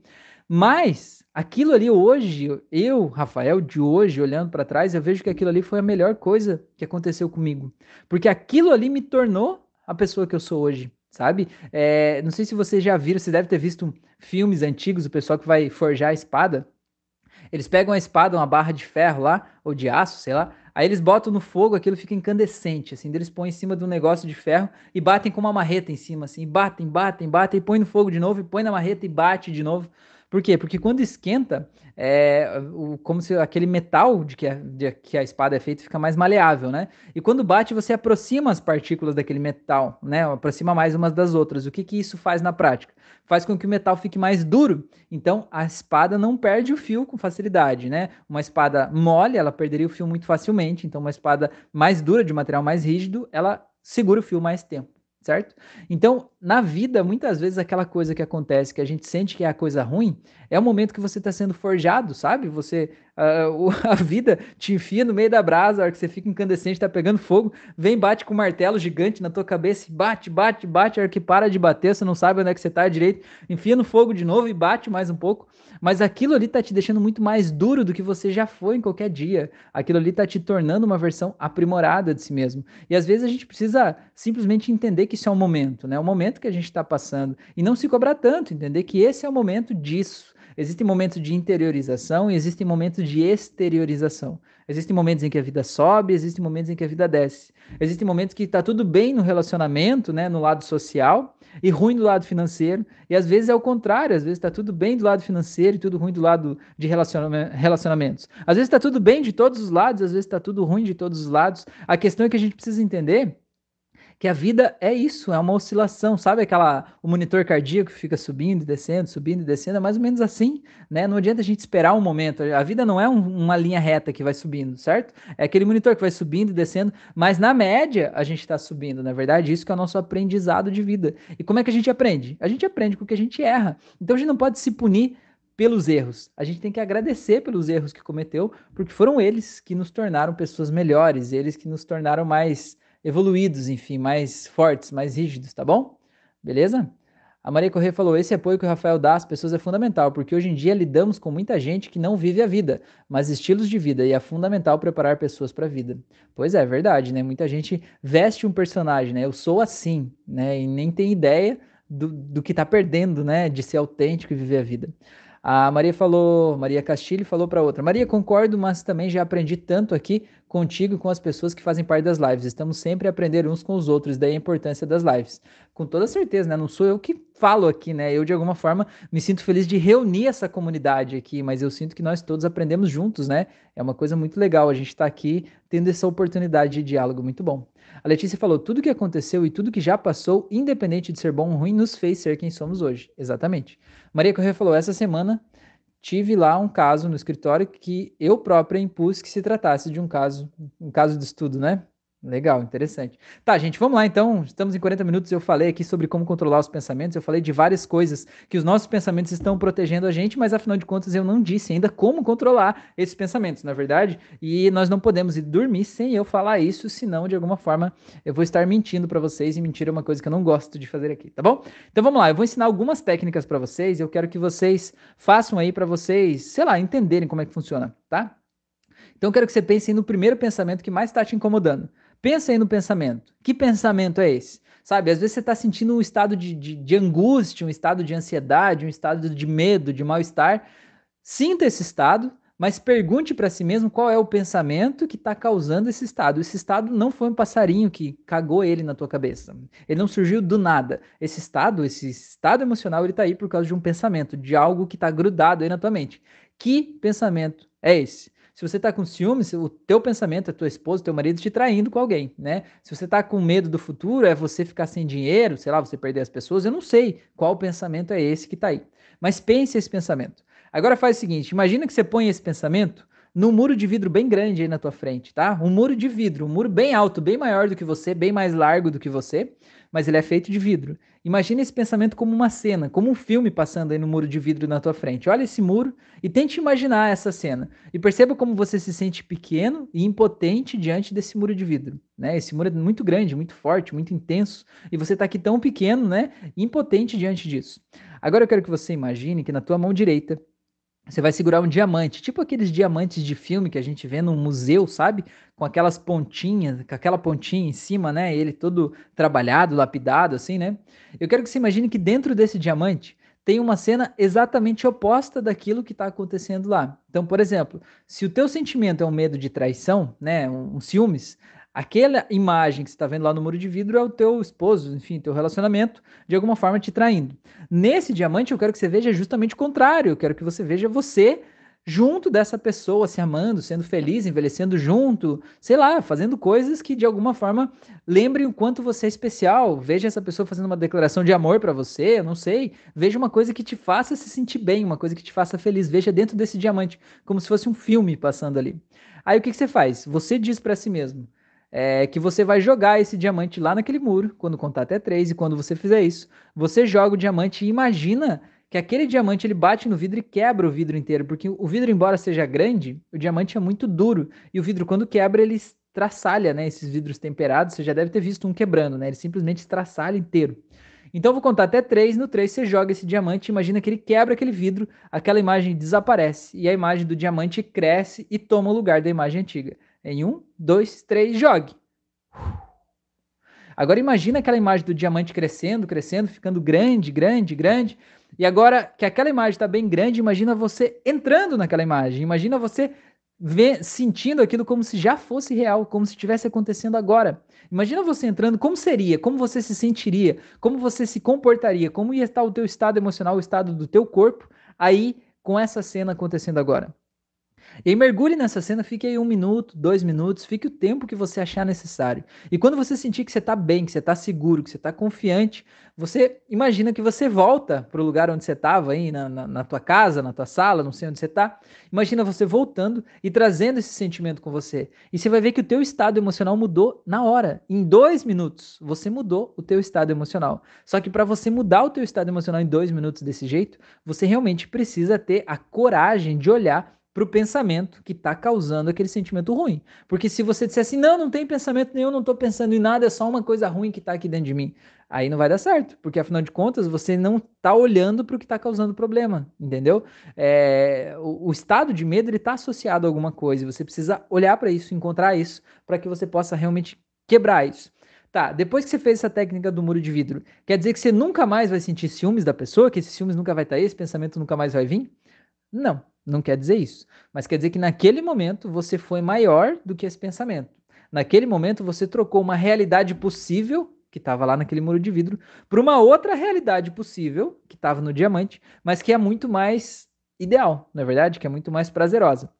Mas aquilo ali hoje, eu, Rafael, de hoje, olhando para trás, eu vejo que aquilo ali foi a melhor coisa que aconteceu comigo. Porque aquilo ali me tornou a pessoa que eu sou hoje, sabe? É, não sei se vocês já viram, você deve ter visto filmes antigos, o pessoal que vai forjar a espada. Eles pegam a espada, uma barra de ferro lá, ou de aço, sei lá, Aí eles botam no fogo, aquilo fica incandescente, assim, eles põem em cima de um negócio de ferro e batem com uma marreta em cima, assim, batem, batem, batem, e põem no fogo de novo, e põe na marreta e bate de novo. Por quê? Porque quando esquenta, é, o, como se aquele metal de que, a, de que a espada é feita fica mais maleável, né? E quando bate, você aproxima as partículas daquele metal, né? Aproxima mais umas das outras. O que, que isso faz na prática? Faz com que o metal fique mais duro. Então, a espada não perde o fio com facilidade, né? Uma espada mole, ela perderia o fio muito facilmente. Então, uma espada mais dura, de material mais rígido, ela segura o fio mais tempo certo? Então, na vida, muitas vezes aquela coisa que acontece, que a gente sente que é a coisa ruim, é o momento que você está sendo forjado, sabe? Você, uh, <laughs> a vida te enfia no meio da brasa, a hora que você fica incandescente, está pegando fogo, vem, bate com um martelo gigante na tua cabeça, bate, bate, bate, a hora que para de bater, você não sabe onde é que você está direito, enfia no fogo de novo e bate mais um pouco, mas aquilo ali tá te deixando muito mais duro do que você já foi em qualquer dia. Aquilo ali tá te tornando uma versão aprimorada de si mesmo. E às vezes a gente precisa simplesmente entender que isso é um momento, né? Um momento que a gente está passando e não se cobrar tanto, entender que esse é o momento disso. Existem momentos de interiorização e existem momentos de exteriorização. Existem momentos em que a vida sobe, existem momentos em que a vida desce. Existem momentos que está tudo bem no relacionamento, né, no lado social, e ruim do lado financeiro. E às vezes é o contrário, às vezes está tudo bem do lado financeiro e tudo ruim do lado de relacionamentos. Às vezes está tudo bem de todos os lados, às vezes está tudo ruim de todos os lados. A questão é que a gente precisa entender que a vida é isso, é uma oscilação, sabe aquela o monitor cardíaco fica subindo e descendo, subindo e descendo, é mais ou menos assim, né? Não adianta a gente esperar um momento. A vida não é um, uma linha reta que vai subindo, certo? É aquele monitor que vai subindo e descendo, mas na média a gente está subindo, na verdade, isso que é o nosso aprendizado de vida. E como é que a gente aprende? A gente aprende com o que a gente erra. Então a gente não pode se punir pelos erros. A gente tem que agradecer pelos erros que cometeu, porque foram eles que nos tornaram pessoas melhores, eles que nos tornaram mais evoluídos, enfim, mais fortes, mais rígidos, tá bom? Beleza? A Maria Corrêa falou: esse apoio que o Rafael dá às pessoas é fundamental, porque hoje em dia lidamos com muita gente que não vive a vida, mas estilos de vida, e é fundamental preparar pessoas para a vida. Pois é, é verdade, né? Muita gente veste um personagem, né? Eu sou assim, né? E nem tem ideia do, do que está perdendo, né? De ser autêntico e viver a vida. A Maria falou, Maria Castilho falou para outra: Maria, concordo, mas também já aprendi tanto aqui contigo e com as pessoas que fazem parte das lives. Estamos sempre a aprender uns com os outros, daí a importância das lives. Com toda certeza, né? Não sou eu que falo aqui, né? Eu, de alguma forma, me sinto feliz de reunir essa comunidade aqui, mas eu sinto que nós todos aprendemos juntos, né? É uma coisa muito legal a gente estar tá aqui tendo essa oportunidade de diálogo muito bom. A Letícia falou: tudo que aconteceu e tudo que já passou, independente de ser bom ou ruim, nos fez ser quem somos hoje. Exatamente. Maria Corrêa falou: essa semana tive lá um caso no escritório que eu própria impus que se tratasse de um caso, um caso de estudo, né? Legal, interessante. Tá, gente, vamos lá então. Estamos em 40 minutos. Eu falei aqui sobre como controlar os pensamentos. Eu falei de várias coisas que os nossos pensamentos estão protegendo a gente, mas afinal de contas eu não disse ainda como controlar esses pensamentos, na é verdade. E nós não podemos ir dormir sem eu falar isso, senão de alguma forma eu vou estar mentindo para vocês e mentir é uma coisa que eu não gosto de fazer aqui, tá bom? Então vamos lá. Eu vou ensinar algumas técnicas para vocês. Eu quero que vocês façam aí para vocês, sei lá, entenderem como é que funciona, tá? Então eu quero que você pense no primeiro pensamento que mais está te incomodando. Pensa aí no pensamento. Que pensamento é esse? Sabe, às vezes você está sentindo um estado de, de, de, angústia, um estado de ansiedade, um estado de medo, de mal-estar. Sinta esse estado, mas pergunte para si mesmo qual é o pensamento que está causando esse estado. Esse estado não foi um passarinho que cagou ele na tua cabeça. Ele não surgiu do nada. Esse estado, esse estado emocional, ele está aí por causa de um pensamento, de algo que está grudado aí na tua mente. Que pensamento é esse? Se você está com ciúmes, o teu pensamento é tua esposa, teu marido te traindo com alguém, né? Se você está com medo do futuro, é você ficar sem dinheiro, sei lá, você perder as pessoas, eu não sei qual pensamento é esse que está aí. Mas pense esse pensamento. Agora faz o seguinte, imagina que você põe esse pensamento num muro de vidro bem grande aí na tua frente, tá? Um muro de vidro, um muro bem alto, bem maior do que você, bem mais largo do que você, mas ele é feito de vidro. Imagine esse pensamento como uma cena, como um filme passando aí no muro de vidro na tua frente. Olha esse muro e tente imaginar essa cena. E perceba como você se sente pequeno e impotente diante desse muro de vidro. Né? Esse muro é muito grande, muito forte, muito intenso. E você está aqui tão pequeno, né? Impotente diante disso. Agora eu quero que você imagine que na tua mão direita você vai segurar um diamante, tipo aqueles diamantes de filme que a gente vê num museu, sabe? Com aquelas pontinhas, com aquela pontinha em cima, né? Ele todo trabalhado, lapidado, assim, né? Eu quero que você imagine que dentro desse diamante tem uma cena exatamente oposta daquilo que está acontecendo lá. Então, por exemplo, se o teu sentimento é um medo de traição, né? Um, um ciúmes, aquela imagem que você está vendo lá no muro de vidro é o teu esposo, enfim, teu relacionamento, de alguma forma te traindo. Nesse diamante, eu quero que você veja justamente o contrário. Eu quero que você veja você junto dessa pessoa, se amando, sendo feliz, envelhecendo junto, sei lá, fazendo coisas que de alguma forma lembrem o quanto você é especial. Veja essa pessoa fazendo uma declaração de amor para você, eu não sei. Veja uma coisa que te faça se sentir bem, uma coisa que te faça feliz. Veja dentro desse diamante, como se fosse um filme passando ali. Aí o que, que você faz? Você diz para si mesmo: é que você vai jogar esse diamante lá naquele muro, quando contar até três, e quando você fizer isso, você joga o diamante e imagina que aquele diamante ele bate no vidro e quebra o vidro inteiro, porque o vidro, embora seja grande, o diamante é muito duro, e o vidro, quando quebra, ele estraçalha, né? Esses vidros temperados, você já deve ter visto um quebrando, né? Ele simplesmente estraçalha inteiro. Então eu vou contar até três, no três você joga esse diamante, imagina que ele quebra aquele vidro, aquela imagem desaparece, e a imagem do diamante cresce e toma o lugar da imagem antiga. Em um, dois, três, jogue. Agora imagina aquela imagem do diamante crescendo, crescendo, ficando grande, grande, grande. E agora que aquela imagem está bem grande, imagina você entrando naquela imagem. Imagina você sentindo aquilo como se já fosse real, como se estivesse acontecendo agora. Imagina você entrando, como seria, como você se sentiria, como você se comportaria, como ia estar o teu estado emocional, o estado do teu corpo aí com essa cena acontecendo agora. E aí mergulhe nessa cena, fique aí um minuto, dois minutos, fique o tempo que você achar necessário. E quando você sentir que você está bem, que você está seguro, que você está confiante, você imagina que você volta para o lugar onde você estava, aí na, na, na, tua casa, na tua sala, não sei onde você está. Imagina você voltando e trazendo esse sentimento com você. E você vai ver que o teu estado emocional mudou na hora. Em dois minutos, você mudou o teu estado emocional. Só que para você mudar o teu estado emocional em dois minutos desse jeito, você realmente precisa ter a coragem de olhar para o pensamento que está causando aquele sentimento ruim. Porque se você disser assim, não, não tem pensamento nenhum, não estou pensando em nada, é só uma coisa ruim que está aqui dentro de mim, aí não vai dar certo, porque afinal de contas você não está olhando para o que está causando problema, entendeu? É, o, o, estado de medo ele está associado a alguma coisa, você precisa olhar para isso, encontrar isso, para que você possa realmente quebrar isso. Tá, depois que você fez essa técnica do muro de vidro, quer dizer que você nunca mais vai sentir ciúmes da pessoa, que esse ciúmes nunca vai estar aí, esse pensamento nunca mais vai vir? Não, não quer dizer isso. Mas quer dizer que naquele momento você foi maior do que esse pensamento. Naquele momento você trocou uma realidade possível, que estava lá naquele muro de vidro, por uma outra realidade possível, que estava no diamante, mas que é muito mais ideal, na é verdade, que é muito mais prazerosa.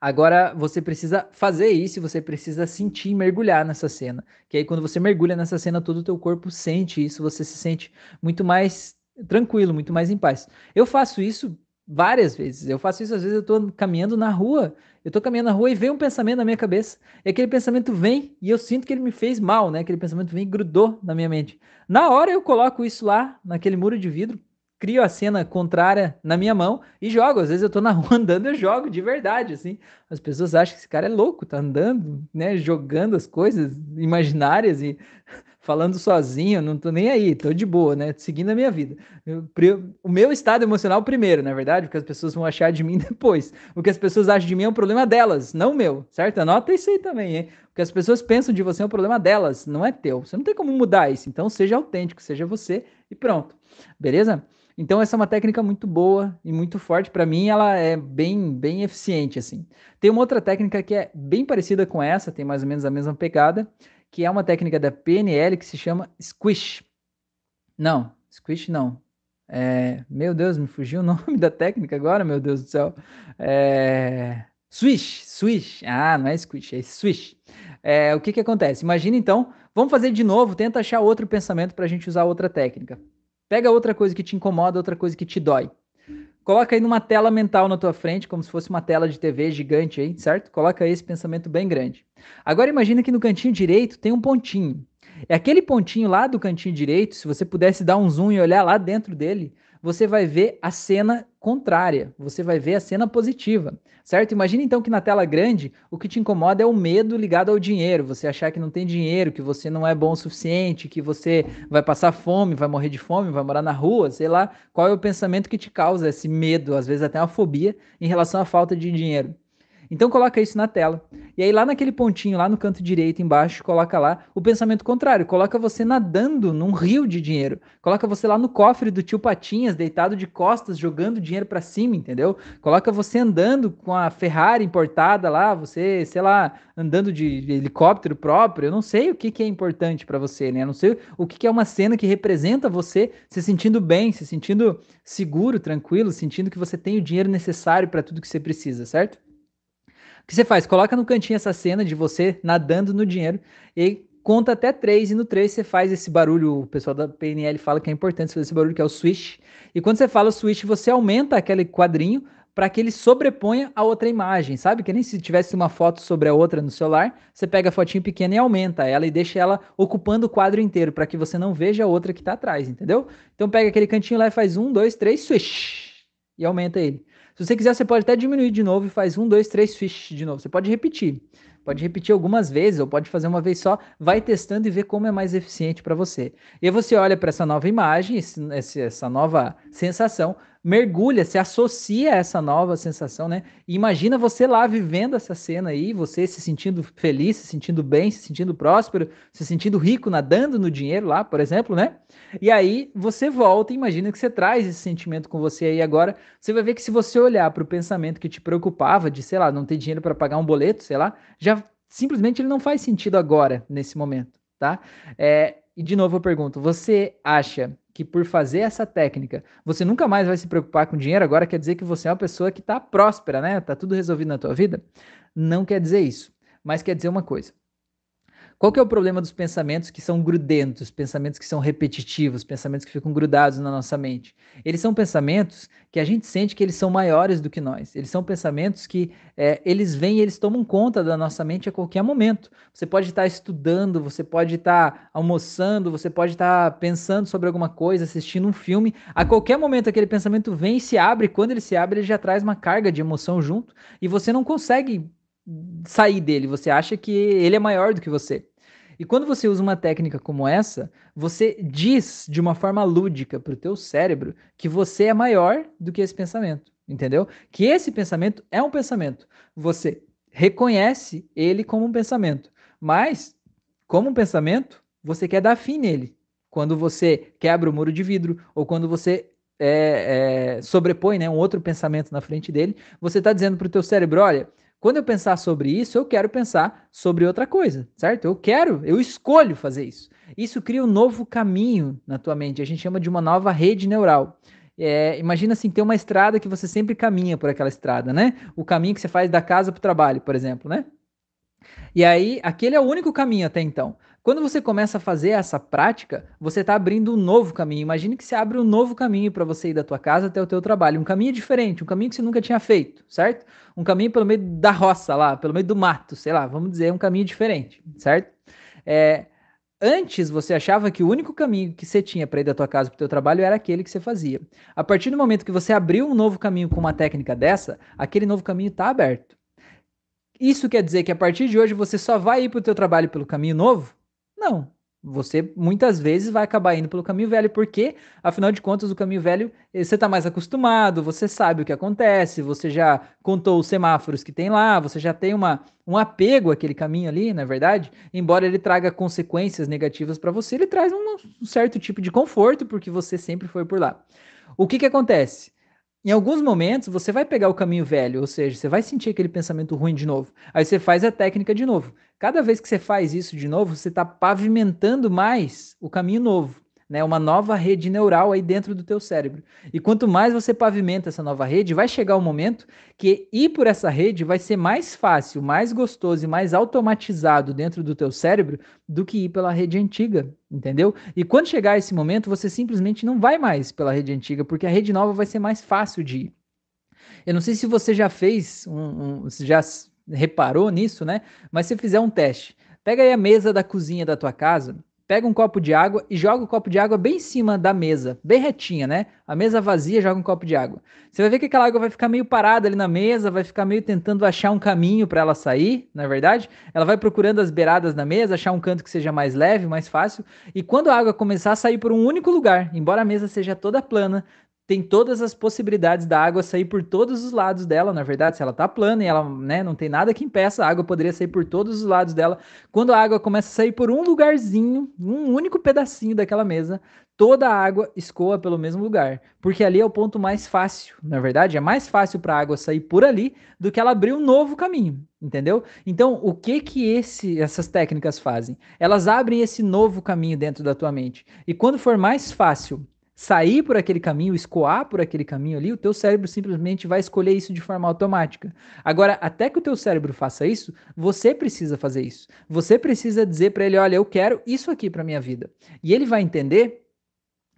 Agora você precisa fazer isso, você precisa sentir, mergulhar nessa cena. Que aí quando você mergulha nessa cena, todo o teu corpo sente isso, você se sente muito mais tranquilo, muito mais em paz. Eu faço isso várias vezes. Eu faço isso às vezes eu tô caminhando na rua, eu tô caminhando na rua e vem um pensamento na minha cabeça. E aquele pensamento vem e eu sinto que ele me fez mal, né? Aquele pensamento vem e grudou na minha mente. Na hora eu coloco isso lá naquele muro de vidro, crio a cena contrária na minha mão e jogo. Às vezes eu tô na rua <laughs> andando, eu jogo de verdade, assim. As pessoas acham que esse cara é louco, tá andando, né, jogando as coisas imaginárias e falando sozinho, não tô nem aí, tô de boa, né, seguindo a minha vida. O meu estado emocional primeiro, na verdade, porque as pessoas vão achar de mim <laughs> depois. O que as pessoas acham de mim é um problema delas, não meu, certo? Anota isso aí também, hein? O que as pessoas pensam de você é um problema delas, não é teu. Você não tem como mudar isso, então seja autêntico, seja você e pronto. Beleza? Então essa é uma técnica muito boa e muito forte para mim, ela é bem bem eficiente assim. Tem uma outra técnica que é bem parecida com essa, tem mais ou menos a mesma pegada, que é uma técnica da PNL que se chama squish. Não, squish não. É, meu Deus, me fugiu o <laughs> nome da técnica agora, meu Deus do céu. É, swish, swish. Ah, não é squish, é swish. É, o que que acontece? Imagina então, vamos fazer de novo, tenta achar outro pensamento para a gente usar outra técnica. Pega outra coisa que te incomoda, outra coisa que te dói. Coloca aí numa tela mental na tua frente, como se fosse uma tela de TV gigante aí, certo? Coloca aí esse pensamento bem grande. Agora imagina que no cantinho direito tem um pontinho. É aquele pontinho lá do cantinho direito, se você pudesse dar um zoom e olhar lá dentro dele, você vai ver a cena contrária, você vai ver a cena positiva, certo? Imagina então que na tela grande o que te incomoda é o medo ligado ao dinheiro, você achar que não tem dinheiro, que você não é bom o suficiente, que você vai passar fome, vai morrer de fome, vai morar na rua, sei lá, qual é o pensamento que te causa esse medo, às vezes até uma fobia em relação à falta de dinheiro. Então coloca isso na tela. E aí lá naquele pontinho, lá no canto direito embaixo, coloca lá o pensamento contrário. Coloca você nadando num rio de dinheiro. Coloca você lá no cofre do tio Patinhas, deitado de costas, jogando dinheiro para cima, entendeu? Coloca você andando com a Ferrari importada lá, você, sei lá, andando de, helicóptero próprio. Eu não sei o que, que é importante para você, né? Eu não sei o que, que é uma cena que representa você se sentindo bem, se sentindo seguro, tranquilo, sentindo que você tem o dinheiro necessário para tudo que você precisa, certo? O que você faz? Coloca no cantinho essa cena de você nadando no dinheiro e conta até três, e no três você faz esse barulho, o pessoal da PNL fala que é importante fazer esse barulho, que é o switch. E quando você fala o switch, você aumenta aquele quadrinho para que ele sobreponha a outra imagem, sabe? Que nem se tivesse uma foto sobre a outra no celular, você pega a fotinho pequena e aumenta ela e deixa ela ocupando o quadro inteiro, para que você não veja a outra que está atrás, entendeu? Então pega aquele cantinho lá e faz um, dois, três, switch, e aumenta ele. Se você quiser, você pode até diminuir de novo e faz um, dois, três fish de novo. Você pode repetir. Pode repetir algumas vezes ou pode fazer uma vez só, vai testando e vê como é mais eficiente para você. E aí você olha para essa nova imagem, esse, essa nova sensação, mergulha, se associa a essa nova sensação, né? E imagina você lá vivendo essa cena aí, você se sentindo feliz, se sentindo bem, se sentindo próspero, se sentindo rico, nadando no dinheiro lá, por exemplo, né? E aí você volta e imagina que você traz esse sentimento com você aí agora. Você vai ver que se você olhar para o pensamento que te preocupava de, sei lá, não ter dinheiro para pagar um boleto, sei lá, já simplesmente ele não faz sentido agora, nesse momento, tá? É, e de novo eu pergunto, você acha que por fazer essa técnica você nunca mais vai se preocupar com dinheiro, agora quer dizer que você é uma pessoa que está próspera, né? Tá tudo resolvido na tua vida? Não quer dizer isso, mas quer dizer uma coisa. Qual que é o problema dos pensamentos que são grudentos, pensamentos que são repetitivos, pensamentos que ficam grudados na nossa mente? Eles são pensamentos que a gente sente que eles são maiores do que nós. Eles são pensamentos que é, eles vêm e eles tomam conta da nossa mente a qualquer momento. Você pode estar estudando, você pode estar almoçando, você pode estar pensando sobre alguma coisa, assistindo um filme. A qualquer momento aquele pensamento vem e se abre. Quando ele se abre, ele já traz uma carga de emoção junto e você não consegue sair dele. Você acha que ele é maior do que você. E quando você usa uma técnica como essa, você diz de uma forma lúdica para o teu cérebro que você é maior do que esse pensamento, entendeu? Que esse pensamento é um pensamento. Você reconhece ele como um pensamento, mas como um pensamento, você quer dar fim nele. Quando você quebra o muro de vidro ou quando você é, é, sobrepõe né, um outro pensamento na frente dele, você está dizendo para o teu cérebro, olha, quando eu pensar sobre isso, eu quero pensar sobre outra coisa, certo? Eu quero, eu escolho fazer isso. Isso cria um novo caminho na tua mente. A gente chama de uma nova rede neural. É, imagina assim, ter uma estrada que você sempre caminha por aquela estrada, né? O caminho que você faz da casa para o trabalho, por exemplo, né? E aí, aquele é o único caminho até então. Quando você começa a fazer essa prática, você está abrindo um novo caminho. Imagine que você abre um novo caminho para você ir da tua casa até o teu trabalho, um caminho diferente, um caminho que você nunca tinha feito, certo? Um caminho pelo meio da roça lá, pelo meio do mato, sei lá, vamos dizer, um caminho diferente, certo? É, antes você achava que o único caminho que você tinha para ir da tua casa para o teu trabalho era aquele que você fazia. A partir do momento que você abriu um novo caminho com uma técnica dessa, aquele novo caminho está aberto. Isso quer dizer que a partir de hoje você só vai ir para o teu trabalho pelo caminho novo? Não. Você muitas vezes vai acabar indo pelo caminho velho, porque, afinal de contas, o caminho velho eh, você está mais acostumado, você sabe o que acontece, você já contou os semáforos que tem lá, você já tem uma, um apego àquele caminho ali, na é verdade. Embora ele traga consequências negativas para você, ele traz um, um certo tipo de conforto, porque você sempre foi por lá. O que, que acontece? Em alguns momentos você vai pegar o caminho velho, ou seja, você vai sentir aquele pensamento ruim de novo. Aí você faz a técnica de novo. Cada vez que você faz isso de novo, você está pavimentando mais o caminho novo né, uma nova rede neural aí dentro do teu cérebro. E quanto mais você pavimenta essa nova rede, vai chegar um momento que ir por essa rede vai ser mais fácil, mais gostoso e mais automatizado dentro do teu cérebro do que ir pela rede antiga, entendeu? E quando chegar esse momento, você simplesmente não vai mais pela rede antiga, porque a rede nova vai ser mais fácil de ir. Eu não sei se você já fez, um, um, já reparou nisso, né? Mas se fizer um teste, pega aí a mesa da cozinha da tua casa pega um copo de água e joga o copo de água bem em cima da mesa, bem retinha, né? A mesa vazia, joga um copo de água. Você vai ver que aquela água vai ficar meio parada ali na mesa, vai ficar meio tentando achar um caminho para ela sair, na é verdade? Ela vai procurando as beiradas da mesa, achar um canto que seja mais leve, mais fácil. E quando a água começar a sair por um único lugar, embora a mesa seja toda plana, tem todas as possibilidades da água sair por todos os lados dela, na verdade, se ela tá plana e ela, né, não tem nada que impeça, a água poderia sair por todos os lados dela. Quando a água começa a sair por um lugarzinho, um único pedacinho daquela mesa, toda a água escoa pelo mesmo lugar, porque ali é o ponto mais fácil, na verdade, é mais fácil para a água sair por ali do que ela abrir um novo caminho, entendeu? Então, o que que esse, essas técnicas fazem? Elas abrem esse novo caminho dentro da tua mente. E quando for mais fácil sair por aquele caminho, escoar por aquele caminho ali, o teu cérebro simplesmente vai escolher isso de forma automática. Agora, até que o teu cérebro faça isso, você precisa fazer isso. Você precisa dizer para ele, olha, eu quero isso aqui para minha vida. E ele vai entender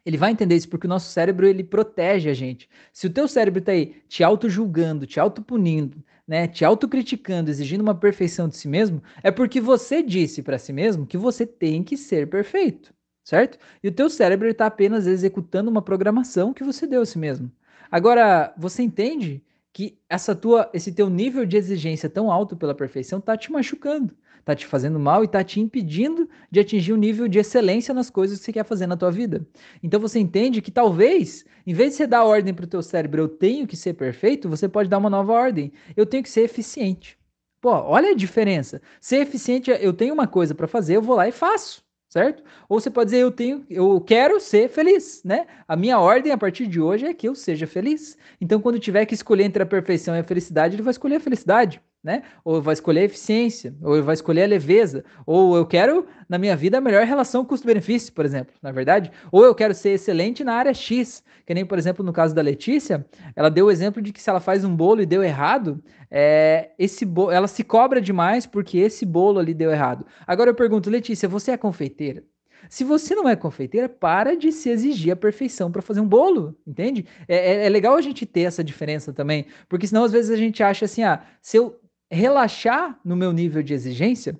ele vai entender isso porque o nosso cérebro ele protege a gente. Se o teu cérebro está aí te auto-julgando, te auto-punindo, né, te autocriticando, exigindo uma perfeição de si mesmo, é porque você disse para si mesmo que você tem que ser perfeito certo? E o teu cérebro está apenas executando uma programação que você deu a si mesmo. Agora, você entende que essa tua, esse teu nível de exigência tão alto pela perfeição está te machucando, está te fazendo mal e está te impedindo de atingir um nível de excelência nas coisas que você quer fazer na tua vida. Então você entende que talvez, em vez de você dar ordem para o teu cérebro, eu tenho que ser perfeito, você pode dar uma nova ordem. Eu tenho que ser eficiente. Pô, olha a diferença. Ser eficiente, eu tenho uma coisa para fazer, eu vou lá e faço certo? Ou você pode dizer eu tenho, eu quero ser feliz, né? A minha ordem a partir de hoje é que eu seja feliz. Então, quando tiver que escolher entre a perfeição e a felicidade, ele vai escolher a felicidade. Né? Ou vai escolher a eficiência, ou vai escolher a leveza, ou eu quero na minha vida a melhor relação custo-benefício, por exemplo, na é verdade, ou eu quero ser excelente na área X, que nem por exemplo no caso da Letícia, ela deu o exemplo de que se ela faz um bolo e deu errado, é, esse bolo, ela se cobra demais porque esse bolo ali deu errado. Agora eu pergunto, Letícia, você é confeiteira? Se você não é confeiteira, para de se exigir a perfeição para fazer um bolo, entende? É, é, é, legal a gente ter essa diferença também, porque senão às vezes a gente acha assim, ah, se eu relaxar no meu nível de exigência,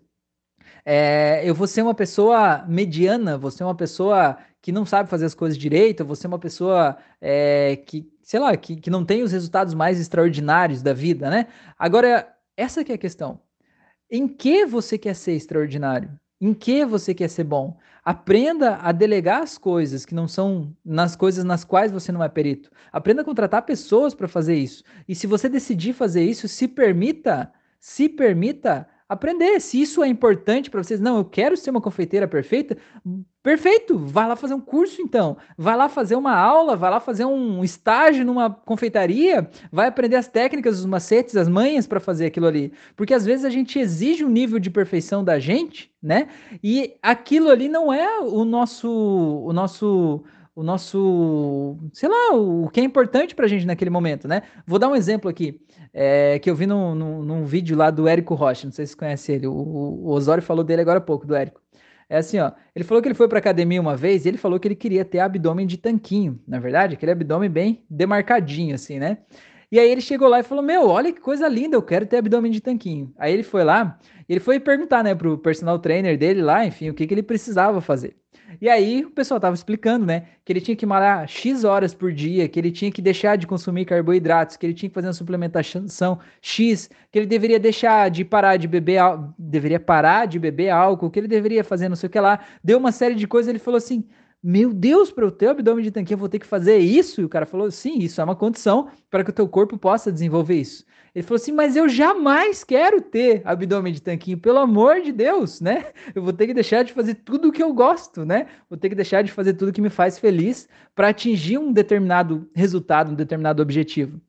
é, eu vou ser uma pessoa mediana, vou ser uma pessoa que não sabe fazer as coisas direito, vou ser uma pessoa é, que, sei lá, que, que não tem os resultados mais extraordinários da vida, né? Agora, essa que é a questão. Em que você quer ser extraordinário? Em que você quer ser bom? Aprenda a delegar as coisas que não são nas coisas nas quais você não é perito. Aprenda a contratar pessoas para fazer isso. E se você decidir fazer isso, se permita, se permita aprender. Se isso é importante para vocês, não, eu quero ser uma confeiteira perfeita, perfeito, vai lá fazer um curso então. Vai lá fazer uma aula, vai lá fazer um estágio numa confeitaria, vai aprender as técnicas, os macetes, as manhas para fazer aquilo ali. Porque às vezes a gente exige um nível de perfeição da gente, né? E aquilo ali não é o nosso o nosso o nosso, sei lá, o que é importante pra gente naquele momento, né? Vou dar um exemplo aqui, é, que eu vi num, num, num, vídeo lá do Érico Rocha, não sei se você conhece ele, o, o Osório falou dele agora há pouco, do Érico. É assim, ó, ele falou que ele foi pra academia uma vez e ele falou que ele queria ter abdômen de tanquinho, na verdade, aquele abdômen bem demarcadinho, assim, né? E aí ele chegou lá e falou: Meu, olha que coisa linda, eu quero ter abdômen de tanquinho. Aí ele foi lá, ele foi perguntar, né, pro personal trainer dele lá, enfim, o que, que ele precisava fazer. E aí o pessoal tava explicando, né, que ele tinha que malhar X horas por dia, que ele tinha que deixar de consumir carboidratos, que ele tinha que fazer uma suplementação X, que ele deveria deixar de parar de beber, deveria parar de beber álcool, que ele deveria fazer não sei o que lá. Deu uma série de coisas, ele falou assim: meu Deus, para o teu abdômen de tanquinho eu vou ter que fazer isso? E o cara falou: sim, isso é uma condição para que o teu corpo possa desenvolver isso. Ele falou assim: Mas eu jamais quero ter abdômen de tanquinho, pelo amor de Deus, né? Eu vou ter que deixar de fazer tudo o que eu gosto, né? Vou ter que deixar de fazer tudo que me faz feliz para atingir um determinado resultado, um determinado objetivo.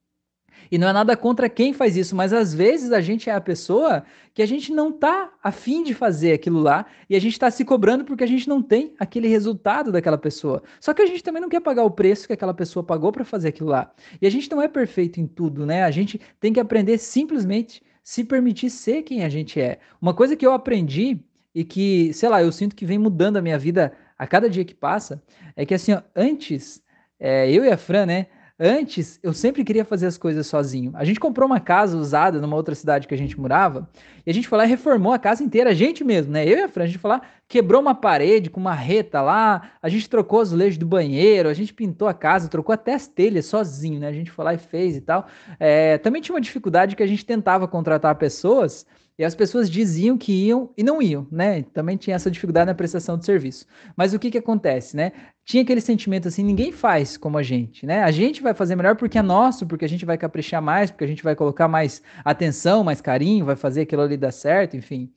E não é nada contra quem faz isso, mas às vezes a gente é a pessoa que a gente não tá afim de fazer aquilo lá e a gente está se cobrando porque a gente não tem aquele resultado daquela pessoa. Só que a gente também não quer pagar o preço que aquela pessoa pagou para fazer aquilo lá. E a gente não é perfeito em tudo, né? A gente tem que aprender simplesmente se permitir ser quem a gente é. Uma coisa que eu aprendi e que, sei lá, eu sinto que vem mudando a minha vida a cada dia que passa, é que assim, ó, antes, é, eu e a Fran, né? Antes, eu sempre queria fazer as coisas sozinho. A gente comprou uma casa usada numa outra cidade que a gente morava, e a gente foi lá e reformou a casa inteira, a gente mesmo, né? Eu e a Fran, a gente foi lá, quebrou uma parede com uma reta lá, a gente trocou azulejo do banheiro, a gente pintou a casa, trocou até as telhas sozinho, né? A gente foi lá e fez e tal. É, também tinha uma dificuldade que a gente tentava contratar pessoas e as pessoas diziam que iam e não iam, né? Também tinha essa dificuldade na prestação de serviço. Mas o que que acontece, né? Tinha aquele sentimento assim, ninguém faz como a gente, né? A gente vai fazer melhor porque é nosso, porque a gente vai caprichar mais, porque a gente vai colocar mais atenção, mais carinho, vai fazer aquilo ali dar certo, enfim.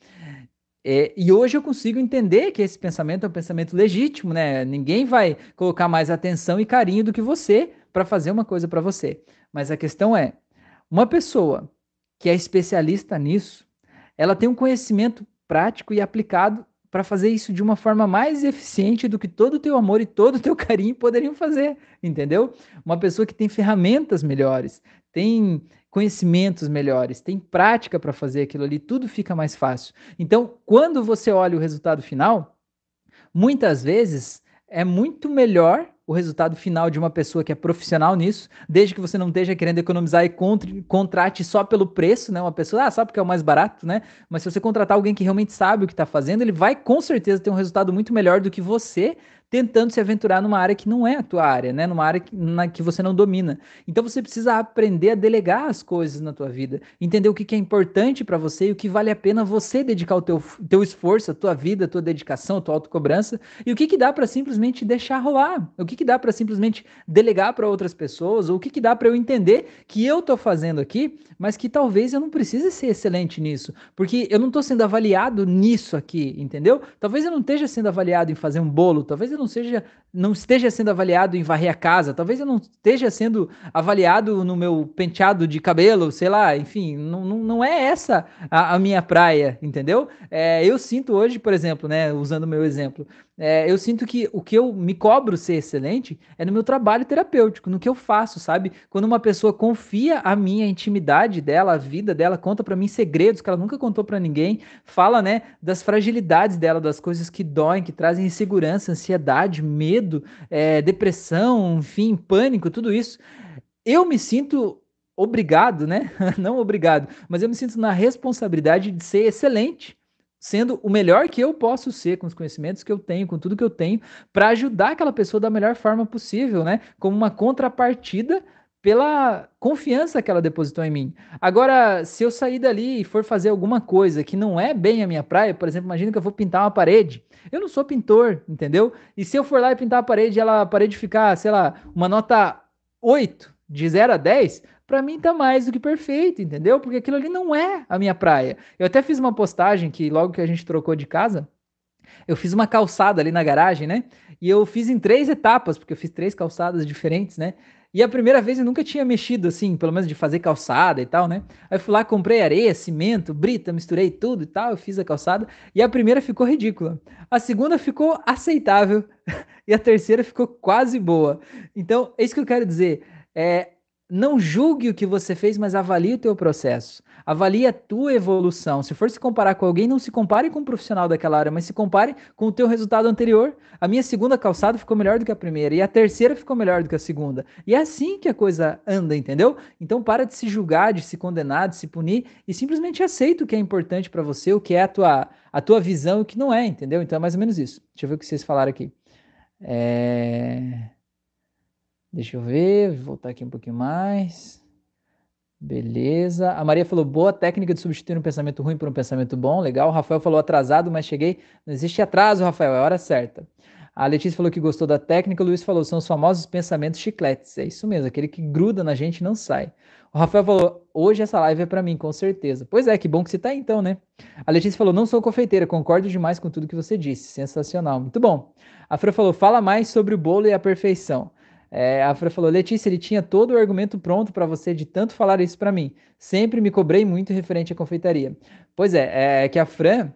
É, e hoje eu consigo entender que esse pensamento é um pensamento legítimo, né? Ninguém vai colocar mais atenção e carinho do que você para fazer uma coisa para você. Mas a questão é, uma pessoa que é especialista nisso, ela tem um conhecimento prático e aplicado para fazer isso de uma forma mais eficiente do que todo o teu amor e todo o teu <laughs> carinho poderiam fazer, entendeu? Uma pessoa que tem ferramentas melhores, tem conhecimentos melhores, tem prática para fazer aquilo ali, tudo fica mais fácil. Então, quando você olha o resultado final, muitas vezes é muito melhor o resultado final de uma pessoa que é profissional nisso, desde que você não esteja querendo economizar e contrate só pelo preço, né? Uma pessoa, ah, sabe porque é o mais barato, né? Mas se você contratar alguém que realmente sabe o que está fazendo, ele vai com certeza ter um resultado muito melhor do que você tentando se aventurar numa área que não é a tua área, né? Numa área que, na, que você não domina. Então você precisa aprender a delegar as coisas na tua vida, entender o que, que é importante para você e o que vale a pena você dedicar o teu, teu esforço, a tua vida, a tua dedicação, a tua autocobrança e o que, que dá para simplesmente deixar rolar, o que, que dá para simplesmente delegar para outras pessoas, ou o que, que dá para eu entender que eu tô fazendo aqui, mas que talvez eu não precise ser excelente nisso, porque eu não tô sendo avaliado nisso aqui, entendeu? Talvez eu não esteja sendo avaliado em fazer um bolo, talvez eu eu não seja não esteja sendo avaliado em varrer a casa, talvez eu não esteja sendo avaliado no meu penteado de cabelo, sei lá, enfim, não, não, não é essa a, a minha praia, entendeu? É, eu sinto hoje, por exemplo, né, usando o meu exemplo, é, eu sinto que o que eu me cobro ser excelente é no meu trabalho terapêutico, no que eu faço, sabe? Quando uma pessoa confia a minha intimidade dela, a vida dela, conta para mim segredos que ela nunca contou para ninguém, fala, né, das fragilidades dela, das coisas que doem, que trazem insegurança, ansiedade, medo, é, depressão, enfim, pânico, tudo isso. Eu me sinto obrigado, né? <laughs> Não obrigado, mas eu me sinto na responsabilidade de ser excelente sendo o melhor que eu posso ser com os conhecimentos que eu tenho, com tudo que eu tenho, para ajudar aquela pessoa da melhor forma possível, né? Como uma contrapartida pela confiança que ela depositou em mim. Agora, se eu sair dali e for fazer alguma coisa que não é bem a minha praia, por exemplo, imagina que eu vou pintar uma parede. Eu não sou pintor, entendeu? E se eu for lá e pintar a parede, ela a parede ficar, sei lá, uma nota 8, de 0 a 10, para mim tá mais do que perfeito, entendeu? Porque aquilo ali não é a minha praia. Eu até fiz uma postagem que logo que a gente trocou de casa, eu fiz uma calçada ali na garagem, né? E eu fiz em três etapas, porque eu fiz três calçadas diferentes, né? E a primeira vez eu nunca tinha mexido assim, pelo menos de fazer calçada e tal, né? Aí eu fui lá, comprei areia, cimento, brita, misturei tudo e tal, eu fiz a calçada. E a primeira ficou ridícula. A segunda ficou aceitável. <laughs> e a terceira ficou quase boa. Então, é isso que eu quero dizer. É, não julgue o que você fez, mas avalie o teu processo. Avalie a tua evolução. Se for se comparar com alguém, não se compare com um profissional daquela área, mas se compare com o teu resultado anterior. A minha segunda calçada ficou melhor do que a primeira e a terceira ficou melhor do que a segunda. E é assim que a coisa anda, entendeu? Então para de se julgar, de se condenar, de se punir e simplesmente aceita o que é importante para você, o que é a tua, a tua visão e o que não é, entendeu? Então é mais ou menos isso. Deixa eu ver o que vocês falaram aqui. É... Deixa eu ver, vou voltar aqui um pouquinho mais. Beleza. A Maria falou: boa técnica de substituir um pensamento ruim por um pensamento bom. Legal. O Rafael falou: atrasado, mas cheguei. Não existe atraso, Rafael, é a hora certa. A Letícia falou que gostou da técnica. O Luiz falou: são os famosos pensamentos chicletes. É isso mesmo, aquele que gruda na gente não sai. O Rafael falou: hoje essa live é para mim, com certeza. Pois é, que bom que você tá aí então, né? A Letícia falou: não sou confeiteira, concordo demais com tudo que você disse. Sensacional, muito bom. A Fran falou: fala mais sobre o bolo e a perfeição. É, a Fran falou: Letícia, ele tinha todo o argumento pronto para você de tanto falar isso para mim. Sempre me cobrei muito referente à confeitaria. Pois é, é que a Fran,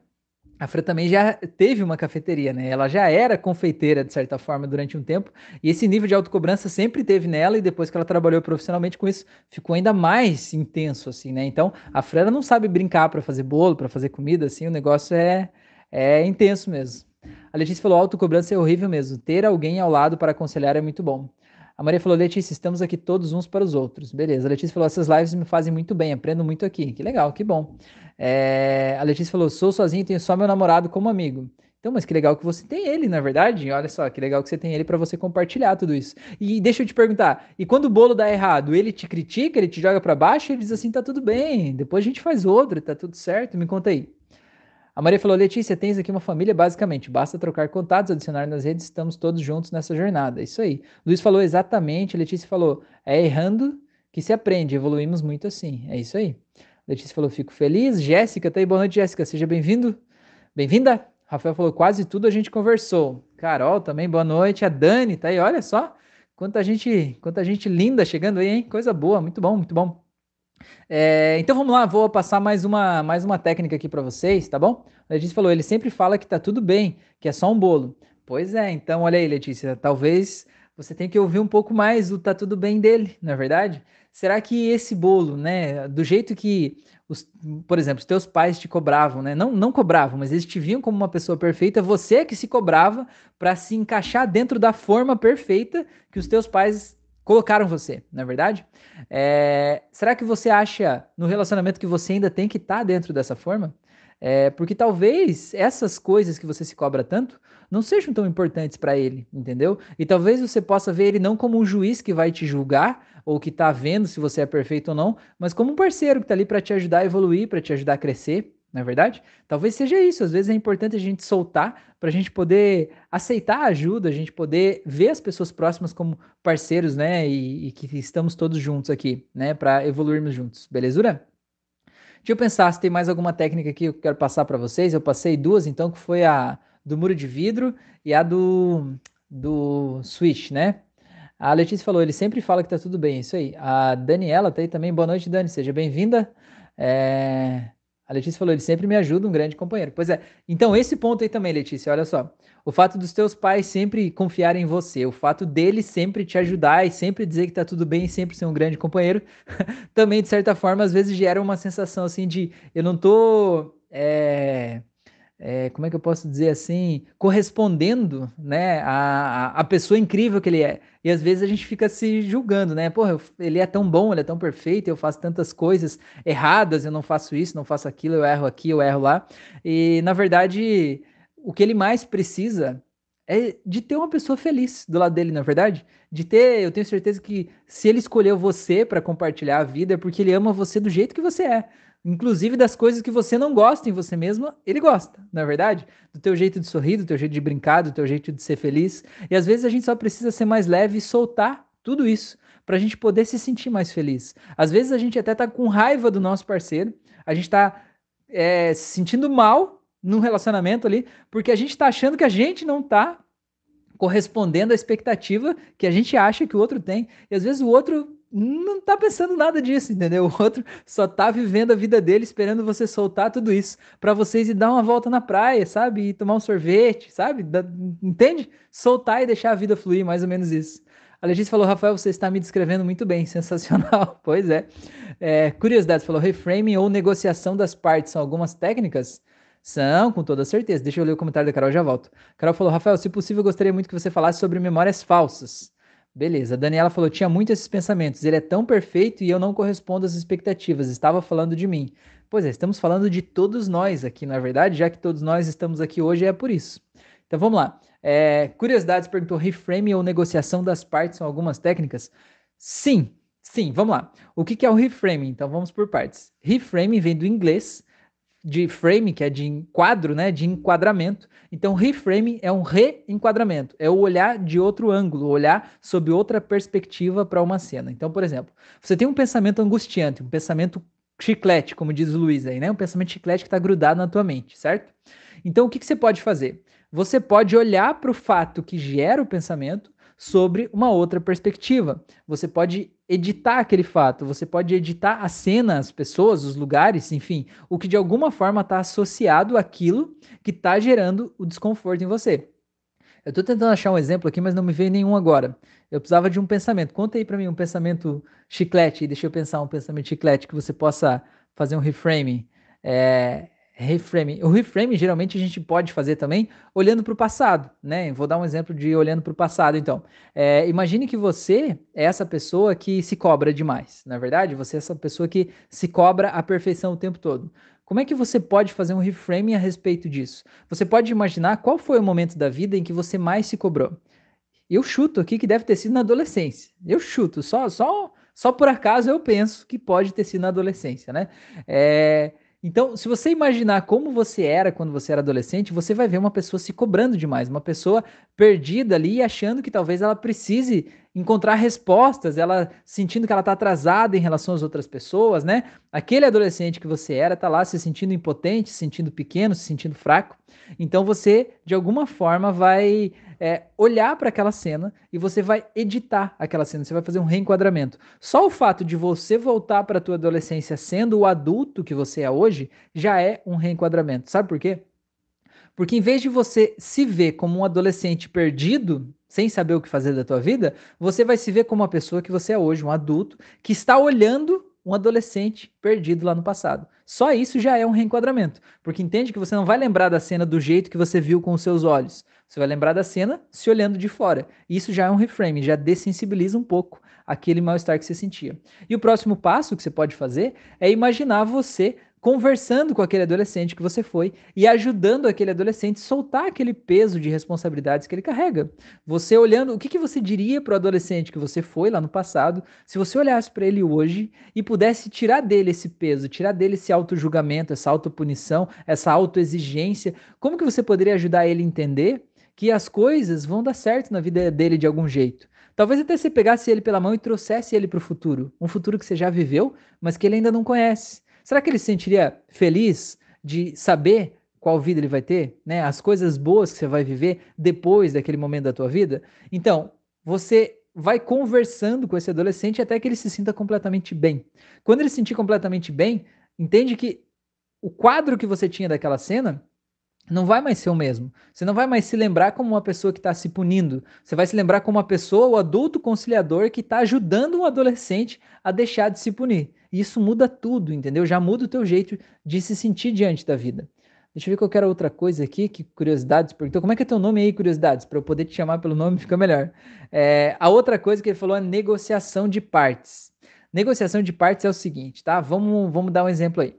a Fran também já teve uma cafeteria, né? Ela já era confeiteira, de certa forma, durante um tempo, e esse nível de autocobrança sempre teve nela, e depois que ela trabalhou profissionalmente com isso, ficou ainda mais intenso, assim, né? Então, a Fran não sabe brincar para fazer bolo, para fazer comida, assim, o negócio é, é intenso mesmo. A Letícia falou: autocobrança é horrível mesmo. Ter alguém ao lado para aconselhar é muito bom. A Maria falou, Letícia, estamos aqui todos uns para os outros. Beleza. A Letícia falou, essas lives me fazem muito bem, aprendo muito aqui. Que legal, que bom. É... A Letícia falou, sou sozinho, tenho só meu namorado como amigo. Então, mas que legal que você tem ele, na verdade. Olha só, que legal que você tem ele para você compartilhar tudo isso. E deixa eu te perguntar, e quando o bolo dá errado, ele te critica, ele te joga para baixo, ele diz assim, tá tudo bem, depois a gente faz outro, tá tudo certo? Me conta aí. A Maria falou: Letícia, tens aqui uma família, basicamente. Basta trocar contatos, adicionar nas redes, estamos todos juntos nessa jornada. Isso aí. Luiz falou exatamente. Letícia falou: é errando que se aprende. Evoluímos muito assim. É isso aí. Letícia falou: fico feliz. Jéssica, tá aí. Boa noite, Jéssica. Seja bem-vindo. Bem-vinda. Rafael falou: quase tudo a gente conversou. Carol também, boa noite. A Dani, tá aí. Olha só. Quanta gente, quanta gente linda chegando aí, hein? Coisa boa. Muito bom, muito bom. É, então vamos lá, vou passar mais uma, mais uma técnica aqui para vocês, tá bom? A Letícia falou, ele sempre fala que tá tudo bem, que é só um bolo. Pois é, então olha aí, Letícia, talvez você tenha que ouvir um pouco mais o tá tudo bem dele, não é verdade? Será que esse bolo, né, do jeito que, os, por exemplo, os teus pais te cobravam, né? Não, não cobravam, mas eles te viam como uma pessoa perfeita, você é que se cobrava para se encaixar dentro da forma perfeita que os teus pais colocaram você, na é verdade? É, será que você acha no relacionamento que você ainda tem que estar tá dentro dessa forma? É, porque talvez essas coisas que você se cobra tanto não sejam tão importantes para ele, entendeu? E talvez você possa ver ele não como um juiz que vai te julgar ou que está vendo se você é perfeito ou não, mas como um parceiro que está ali para te ajudar a evoluir, para te ajudar a crescer, não é verdade? Talvez seja isso. Às vezes é importante a gente soltar para a gente poder aceitar a ajuda, a gente poder ver as pessoas próximas como parceiros, né? E, e que estamos todos juntos aqui, né? Para evoluirmos juntos. Belezura? Deixa eu pensar se tem mais alguma técnica que eu quero passar para vocês. Eu passei duas, então, que foi a do muro de vidro e a do do Switch, né? A Letícia falou, ele sempre fala que tá tudo bem, isso aí. A Daniela tá aí também, boa noite, Dani, seja bem-vinda. É... A Letícia falou, ele sempre me ajuda, um grande companheiro. Pois é, então esse ponto aí também, Letícia, olha só. O fato dos teus pais sempre confiarem em você, o fato deles sempre te ajudar e sempre dizer que tá tudo bem e sempre ser um grande companheiro, <laughs> também, de certa forma, às vezes gera uma sensação assim de eu não tô. É é, como é que eu posso dizer assim, correspondendo, né, a, a pessoa incrível que ele é. E às vezes a gente fica se julgando, né? Porra, ele é tão bom, ele é tão perfeito, eu faço tantas coisas erradas, eu não faço isso, não faço aquilo, eu erro aqui, eu erro lá. E na verdade, o que ele mais precisa é de ter uma pessoa feliz do lado dele, na é verdade. De ter, eu tenho certeza que se ele escolheu você para compartilhar a vida, é porque ele ama você do jeito que você é. Inclusive das coisas que você não gosta em você mesma, ele gosta, não é verdade? Do teu jeito de sorrir, do teu jeito de brincar, do teu jeito de ser feliz. E às vezes a gente só precisa ser mais leve e soltar tudo isso para a gente poder se sentir mais feliz. Às vezes a gente até tá com raiva do nosso parceiro, a gente tá é, se sentindo mal num relacionamento ali, porque a gente tá achando que a gente não tá correspondendo à expectativa que a gente acha que o outro tem. E às vezes o outro não tá pensando nada disso, entendeu? <laughs> O outro só tá vivendo a vida dele esperando você soltar tudo isso para vocês ir dar uma volta na praia, sabe? E tomar um sorvete, sabe? Da, entende? Soltar e deixar a vida fluir, mais ou menos isso. A falou, Rafael, você está me descrevendo muito bem, <laughs> sensacional. pois é. é curiosidade, falou, reframing ou negociação das partes são algumas técnicas? São, com toda certeza. Deixa eu ler o comentário da Carol já volto. Carol falou, Rafael, se possível, gostaria muito que você falasse sobre memórias falsas. Beleza. A Daniela falou: tinha muito esses pensamentos. Ele é tão perfeito e eu não correspondo às expectativas. Estava falando de mim. Pois é, estamos falando de todos nós aqui, na é verdade, já que todos nós estamos aqui hoje, é por isso. Então vamos lá. É, curiosidades perguntou: reframe ou negociação das partes são algumas técnicas? Sim, sim, vamos lá. O que, é o reframing? Então vamos por partes. Reframing vem do inglês de frame, que é de quadro, né, de enquadramento. Então, reframing é um reenquadramento, é o olhar de outro ângulo, olhar sob outra perspectiva para uma cena. Então, por exemplo, você tem um pensamento angustiante, um pensamento chiclete, como diz o Luiz aí, né? Um pensamento chiclete que está grudado na tua mente, certo? Então, o que, que você pode fazer? Você pode olhar para o fato que gera o pensamento sobre uma outra perspectiva. Você pode editar aquele fato, você pode editar a cena, as pessoas, os lugares, enfim, o que de alguma forma está associado àquilo que está gerando o desconforto em você. Eu estou tentando achar um exemplo aqui, mas não me veio nenhum agora. Eu precisava de um pensamento. Conta aí para mim um pensamento chiclete, deixa eu pensar um pensamento chiclete que você possa fazer um reframing. É, reframing. O reframing geralmente a gente pode fazer também olhando para o passado, né? Vou dar um exemplo de olhando para o passado, então. É, imagine que você é essa pessoa que se cobra demais, na é verdade? Você é essa pessoa que se cobra a perfeição o tempo todo. Como é que você pode fazer um reframing a respeito disso? Você pode imaginar qual foi o momento da vida em que você mais se cobrou? Eu chuto aqui que deve ter sido na adolescência. Eu chuto, só, só, só por acaso eu penso que pode ter sido na adolescência, né? É, então, se você imaginar como você era quando você era adolescente, você vai ver uma pessoa se cobrando demais, uma pessoa perdida ali achando que talvez ela precise encontrar respostas, ela sentindo que ela está atrasada em relação às outras pessoas, né? Aquele adolescente que você era está lá se sentindo impotente, se sentindo pequeno, se sentindo fraco. Então você, de alguma forma, vai é, olhar para aquela cena e você vai editar aquela cena, você vai fazer um reenquadramento. Só o fato de você voltar para a tua adolescência sendo o adulto que você é hoje já é um reenquadramento. Sabe por quê? Porque em vez de você se ver como um adolescente perdido, sem saber o que fazer da tua vida, você vai se ver como uma pessoa que você é hoje, um adulto que está olhando um adolescente perdido lá no passado. Só isso já é um reenquadramento, porque entende que você não vai lembrar da cena do jeito que você viu com os seus olhos. Você vai lembrar da cena se olhando de fora. Isso já é um reframe, já dessensibiliza um pouco aquele mal-estar que você sentia. E o próximo passo que você pode fazer é imaginar você conversando com aquele adolescente que você foi e ajudando aquele adolescente a soltar aquele peso de responsabilidades que ele carrega. Você olhando, o que, que você diria para o adolescente que você foi lá no passado, se você olhasse para ele hoje e pudesse tirar dele esse peso, tirar dele esse auto-julgamento, essa auto-punição, essa auto-exigência, como que você poderia ajudar ele a entender que as coisas vão dar certo na vida dele de algum jeito? Talvez até você pegasse ele pela mão e trouxesse ele para o futuro, um futuro que você já viveu, mas que ele ainda não conhece. Será que ele se sentiria feliz de saber qual vida ele vai ter, né? As coisas boas que você vai viver depois daquele momento da tua vida. Então, você vai conversando com esse adolescente até que ele se sinta completamente bem. Quando ele se sentir completamente bem, entende que o quadro que você tinha daquela cena não vai mais ser o mesmo. Você não vai mais se lembrar como uma pessoa que está se punindo. Você vai se lembrar como uma pessoa, o adulto conciliador, que está ajudando um adolescente a deixar de se punir. E isso muda tudo, entendeu? Já muda o teu jeito de se sentir diante da vida. Deixa eu ver qualquer outra coisa aqui, que curiosidades perguntou. Como é que é teu nome aí, curiosidades? Para eu poder te chamar pelo nome <laughs> fica melhor. É, a outra coisa que ele falou é negociação de partes. Negociação de partes é o seguinte, tá? Vamos, vamos dar um exemplo aí.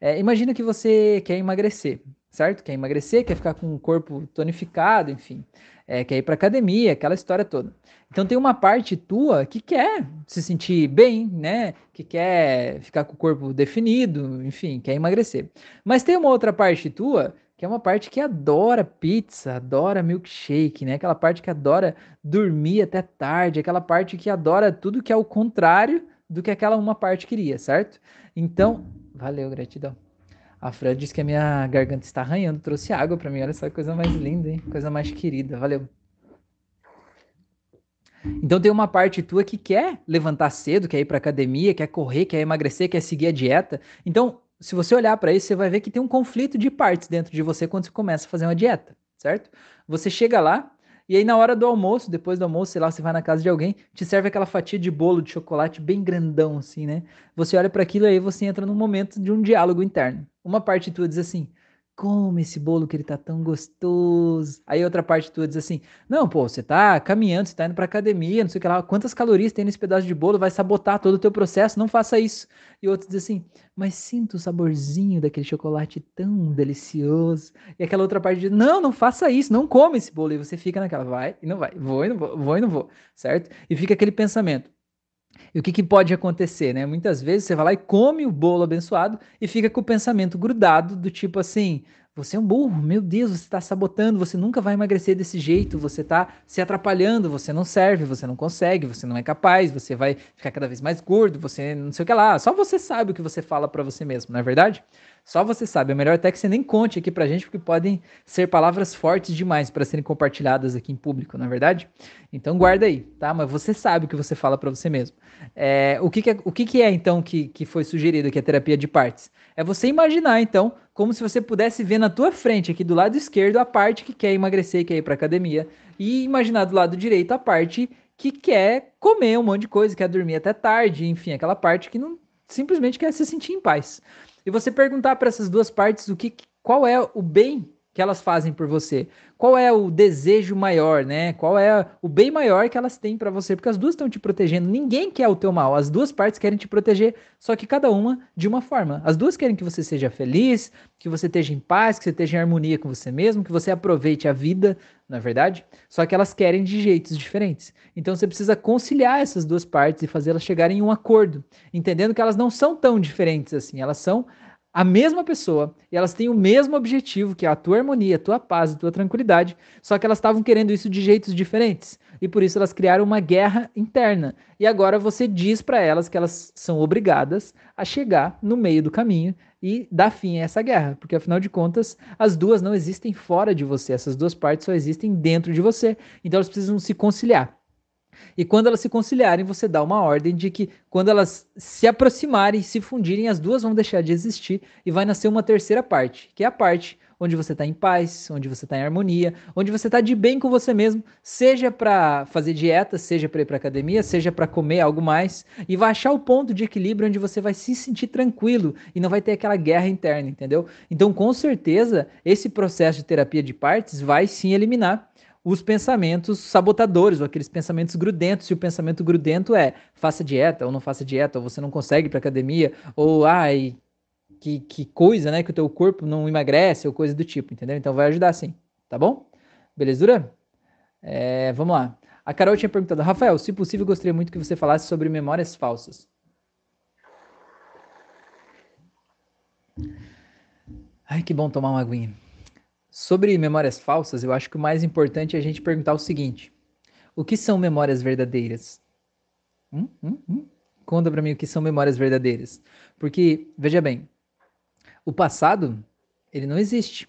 É, imagina que você quer emagrecer, certo? Quer emagrecer, quer ficar com o corpo tonificado, enfim. É, quer ir para academia, aquela história toda. Então tem uma parte tua que quer se sentir bem, né? Que quer ficar com o corpo definido, enfim, quer emagrecer. Mas tem uma outra parte tua que é uma parte que adora pizza, adora milkshake, né? Aquela parte que adora dormir até tarde, aquela parte que adora tudo que é o contrário do que aquela uma parte queria, certo? Então, valeu, gratidão. A Fran disse que a minha garganta está arranhando, trouxe água para mim. Olha que coisa mais linda, hein? Coisa mais querida. Valeu. Então tem uma parte tua que quer levantar cedo, quer ir para academia, quer correr, quer emagrecer, quer seguir a dieta. Então, se você olhar para isso, você vai ver que tem um conflito de partes dentro de você quando você começa a fazer uma dieta, certo? Você chega lá, e aí, na hora do almoço, depois do almoço, sei lá, você vai na casa de alguém, te serve aquela fatia de bolo de chocolate bem grandão, assim, né? Você olha para aquilo e aí você entra num momento de um diálogo interno. Uma parte tua diz assim: come esse bolo que ele tá tão gostoso. Aí outra parte tua diz assim: Não, pô, você tá caminhando, você tá indo pra academia, não sei o que lá, quantas calorias tem nesse pedaço de bolo, vai sabotar todo o teu processo, não faça isso. E outro diz assim: Mas sinta o saborzinho daquele chocolate tão delicioso. E aquela outra parte diz: Não, não faça isso, não come esse bolo. E você fica naquela, vai e não vai, vou e não vou, vou e não vou, certo? E fica aquele pensamento. E o que, que, pode acontecer, né? Muitas vezes você vai lá e come o bolo abençoado e fica com o pensamento grudado do tipo assim: você é um burro, meu Deus, você está sabotando, você nunca vai emagrecer desse jeito, você está se atrapalhando, você não serve, você não consegue, você não é capaz, você vai ficar cada vez mais gordo, você não sei o que lá. Só você sabe o que você fala para você mesmo, não é verdade? Só você sabe. É melhor até que você nem conte aqui pra gente, porque podem ser palavras fortes demais para serem compartilhadas aqui em público, não é verdade? Então guarda aí, tá? Mas você sabe o que você fala para você mesmo. É, o que, que é, o que, que é então que, que foi sugerido aqui a terapia de partes? É você imaginar então como se você pudesse ver na tua frente aqui do lado esquerdo a parte que quer emagrecer, quer ir para academia e imaginar do lado direito a parte que quer comer um monte de coisa, quer dormir até tarde, enfim, aquela parte que não simplesmente quer se sentir em paz. E você perguntar para essas duas partes o que, qual é o bem que elas fazem por você, qual é o desejo maior, né? Qual é o bem maior que elas têm para você, porque as duas estão te protegendo. Ninguém quer o teu mal, as duas partes querem te proteger, só que cada uma de uma forma. As duas querem que você seja feliz, que você esteja em paz, que você esteja em harmonia com você mesmo, que você aproveite a vida, não é verdade? Só que elas querem de jeitos diferentes. Então você precisa conciliar essas duas partes e fazê-las chegarem em um acordo, entendendo que elas não são tão diferentes assim, elas são a mesma pessoa e elas têm o mesmo objetivo, que é a tua harmonia, a tua paz, a tua tranquilidade, só que elas estavam querendo isso de jeitos diferentes e por isso elas criaram uma guerra interna. E agora você diz para elas que elas são obrigadas a chegar no meio do caminho e dar fim a essa guerra, porque afinal de contas, as duas não existem fora de você, essas duas partes só existem dentro de você. Então elas precisam se conciliar. E quando elas se conciliarem, você dá uma ordem de que quando elas se aproximarem, se fundirem, as duas vão deixar de existir e vai nascer uma terceira parte, que é a parte onde você está em paz, onde você está em harmonia, onde você está de bem com você mesmo, seja para fazer dieta, seja para ir para academia, seja para comer algo mais, e vai achar o ponto de equilíbrio onde você vai se sentir tranquilo e não vai ter aquela guerra interna, entendeu? Então, com certeza, esse processo de terapia de partes vai sim eliminar os pensamentos sabotadores, ou aqueles pensamentos grudentos. Se o pensamento grudento é faça dieta ou não faça dieta, ou você não consegue ir para academia, ou ai, que, que coisa, né? Que o teu corpo não emagrece, ou coisa do tipo, entendeu? Então vai ajudar sim, tá bom? Belezura? É, vamos lá. A Carol tinha perguntado, Rafael, se possível, gostaria muito que você falasse sobre memórias falsas. Ai, que bom tomar uma aguinha. Sobre memórias falsas, eu acho que o mais importante é a gente perguntar o seguinte: o que são memórias verdadeiras? Hum, hum, hum. Conta para mim o que são memórias verdadeiras. Porque, veja bem, o passado, ele não existe.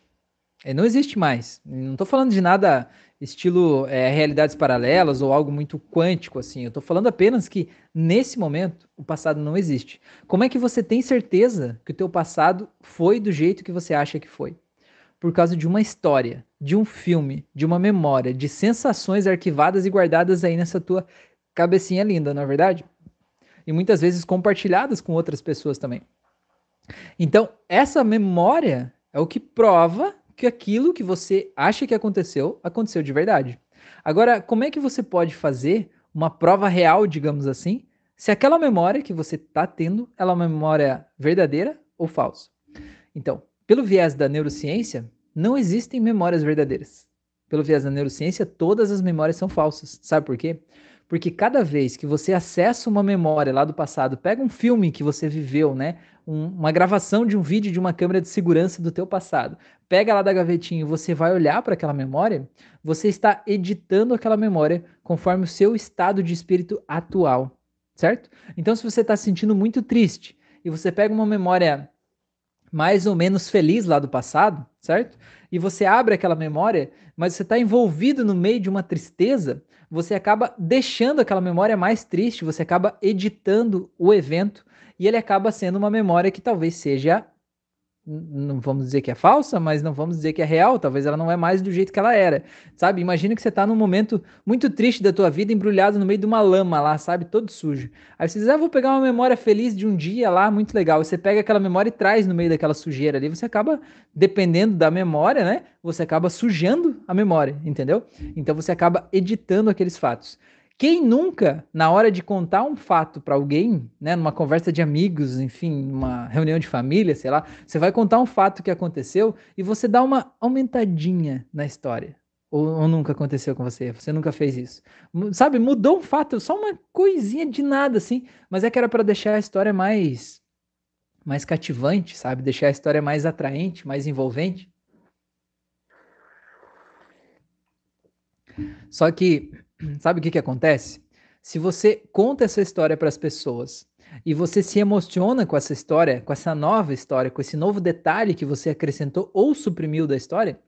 É, não existe mais. Não estou falando de nada estilo é, realidades paralelas ou algo muito quântico assim. Eu estou falando apenas que nesse momento o passado não existe. Como é que você tem certeza que o teu passado foi do jeito que você acha que foi? Por causa de uma história, de um filme, de uma memória, de sensações arquivadas e guardadas aí nessa tua cabecinha linda, não é verdade? E muitas vezes compartilhadas com outras pessoas também. Então, essa memória é o que prova que aquilo que você acha que aconteceu, aconteceu de verdade. Agora, como é que você pode fazer uma prova real, digamos assim, se aquela memória que você está tendo ela é uma memória verdadeira ou falsa? Então, pelo viés da neurociência, não existem memórias verdadeiras. Pelo viés da neurociência, todas as memórias são falsas. Sabe por quê? Porque cada vez que você acessa uma memória lá do passado, pega um filme que você viveu, né? Um, uma gravação de um vídeo de uma câmera de segurança do teu passado, pega lá da gavetinha e você vai olhar para aquela memória, você está editando aquela memória conforme o seu estado de espírito atual, certo? Então, se você está se sentindo muito triste e você pega uma memória mais ou menos feliz lá do passado, certo? E você abre aquela memória, mas você está envolvido no meio de uma tristeza, você acaba deixando aquela memória mais triste, você acaba editando o evento e ele acaba sendo uma memória que talvez seja não vamos dizer que é falsa, mas não vamos dizer que é real, talvez ela não é mais do jeito que ela era, sabe? Imagina que você tá num momento muito triste da tua vida, embrulhado no meio de uma lama lá, sabe? Todo sujo. Aí você diz, ah, vou pegar uma memória feliz de um dia lá, muito legal. Você pega aquela memória e traz no meio daquela sujeira ali, você acaba, dependendo da memória, né? Você acaba sujando a memória, entendeu? Então você acaba editando aqueles fatos. Quem nunca, na hora de contar um fato para alguém, né, numa conversa de amigos, enfim, numa reunião de família, sei lá, você vai contar um fato que aconteceu e você dá uma aumentadinha na história. Ou, ou nunca aconteceu com você? Você nunca fez isso? Sabe, mudou um fato, só uma coisinha de nada assim, mas é que era para deixar a história mais mais cativante, sabe? Deixar a história mais atraente, mais envolvente. Só que <clears throat> Sabe o que, que acontece? Se você conta essa história para as pessoas e você se emociona com essa história, com essa nova história, com esse novo detalhe que você acrescentou ou suprimiu da história,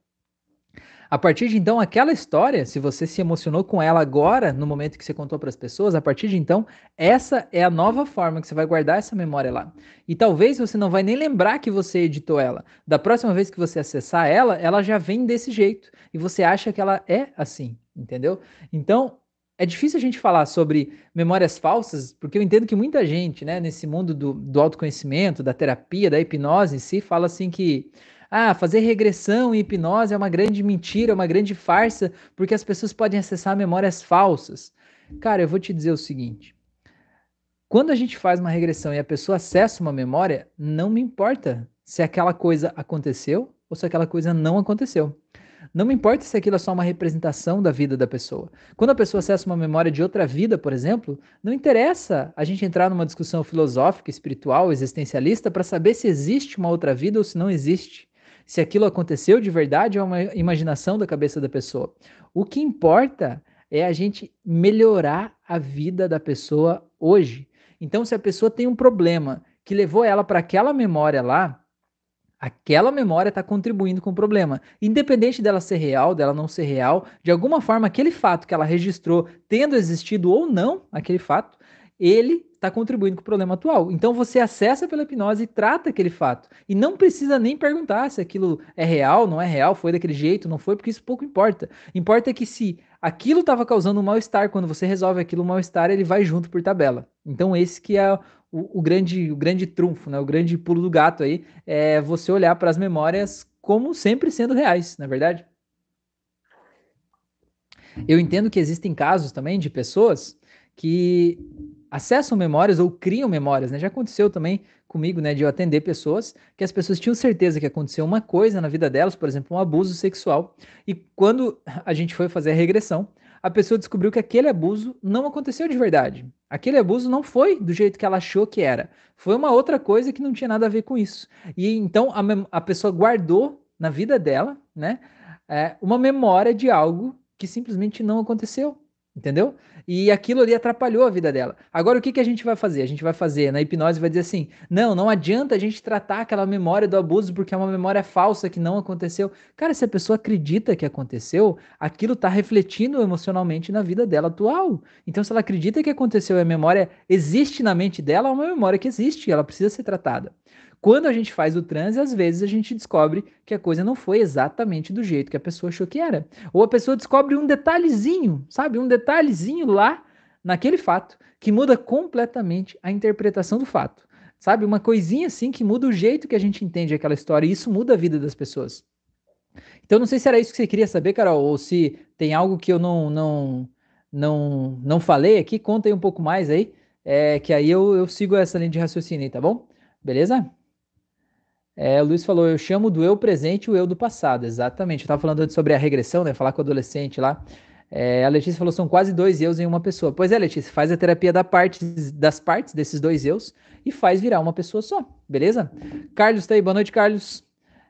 a partir de então, aquela história, se você se emocionou com ela agora, no momento que você contou para as pessoas, a partir de então, essa é a nova forma que você vai guardar essa memória lá. E talvez você não vai nem lembrar que você editou ela. Da próxima vez que você acessar ela, ela já vem desse jeito. E você acha que ela é assim entendeu? Então, é difícil a gente falar sobre memórias falsas, porque eu entendo que muita gente, né, nesse mundo do, do autoconhecimento, da terapia, da hipnose em si, fala assim que ah, fazer regressão em hipnose é uma grande mentira, é uma grande farsa, porque as pessoas podem acessar memórias falsas. Cara, eu vou te dizer o seguinte: quando a gente faz uma regressão e a pessoa acessa uma memória, não me importa se aquela coisa aconteceu ou se aquela coisa não aconteceu. Não me importa se aquilo é só uma representação da vida da pessoa. Quando a pessoa acessa uma memória de outra vida, por exemplo, não interessa a gente entrar numa discussão filosófica, espiritual, existencialista para saber se existe uma outra vida ou se não existe. Se aquilo aconteceu de verdade ou é uma imaginação da cabeça da pessoa. O que importa é a gente melhorar a vida da pessoa hoje. Então, se a pessoa tem um problema que levou ela para aquela memória lá, Aquela memória está contribuindo com o problema. Independente dela ser real, dela não ser real, de alguma forma, aquele fato que ela registrou, tendo existido ou não aquele fato, ele está contribuindo com o problema atual. Então você acessa pela hipnose e trata aquele fato. E não precisa nem perguntar se aquilo é real, não é real, foi daquele jeito, não foi, porque isso pouco importa. Importa é que se aquilo estava causando um mal-estar, quando você resolve aquilo, o mal-estar ele vai junto por tabela. Então esse que é o, o, grande, o grande trunfo, né? o grande pulo do gato aí, é você olhar para as memórias como sempre sendo reais, na é verdade? Eu entendo que existem casos também de pessoas que acessam memórias ou criam memórias, né? Já aconteceu também comigo, né, de eu atender pessoas que as pessoas tinham certeza que aconteceu uma coisa na vida delas, por exemplo, um abuso sexual, e quando a gente foi fazer a regressão, a pessoa descobriu que aquele abuso não aconteceu de verdade. Aquele abuso não foi do jeito que ela achou que era. Foi uma outra coisa que não tinha nada a ver com isso. E então a, a pessoa guardou na vida dela, né, é, uma memória de algo que simplesmente não aconteceu. Entendeu? E aquilo ali atrapalhou a vida dela. Agora, o que, que a gente vai fazer? A gente vai fazer, na hipnose, vai dizer assim: não, não adianta a gente tratar aquela memória do abuso porque é uma memória falsa que não aconteceu. Cara, se a pessoa acredita que aconteceu, aquilo está refletindo emocionalmente na vida dela atual. Então, se ela acredita que aconteceu e a memória existe na mente dela, é uma memória que existe, ela precisa ser tratada. Quando a gente faz o transe, às vezes a gente descobre que a coisa não foi exatamente do jeito que a pessoa achou que era. Ou a pessoa descobre um detalhezinho, sabe? Um detalhezinho lá naquele fato que muda completamente a interpretação do fato. Sabe? Uma coisinha assim que muda o jeito que a gente entende aquela história e isso muda a vida das pessoas. Então não sei se era isso que você queria saber, Carol, ou se tem algo que eu não não não não falei aqui, conta aí um pouco mais aí, é, que aí eu, eu sigo essa linha de raciocínio aí, tá bom? Beleza? É, o Luiz falou, eu chamo do eu presente o eu do passado. Exatamente. Eu estava falando sobre a regressão, né? Falar com o adolescente lá. É, a Letícia falou, são quase dois eus em uma pessoa. Pois é, Letícia, faz a terapia da parte, das partes desses dois eus e faz virar uma pessoa só, beleza? Carlos tá aí, boa noite, Carlos.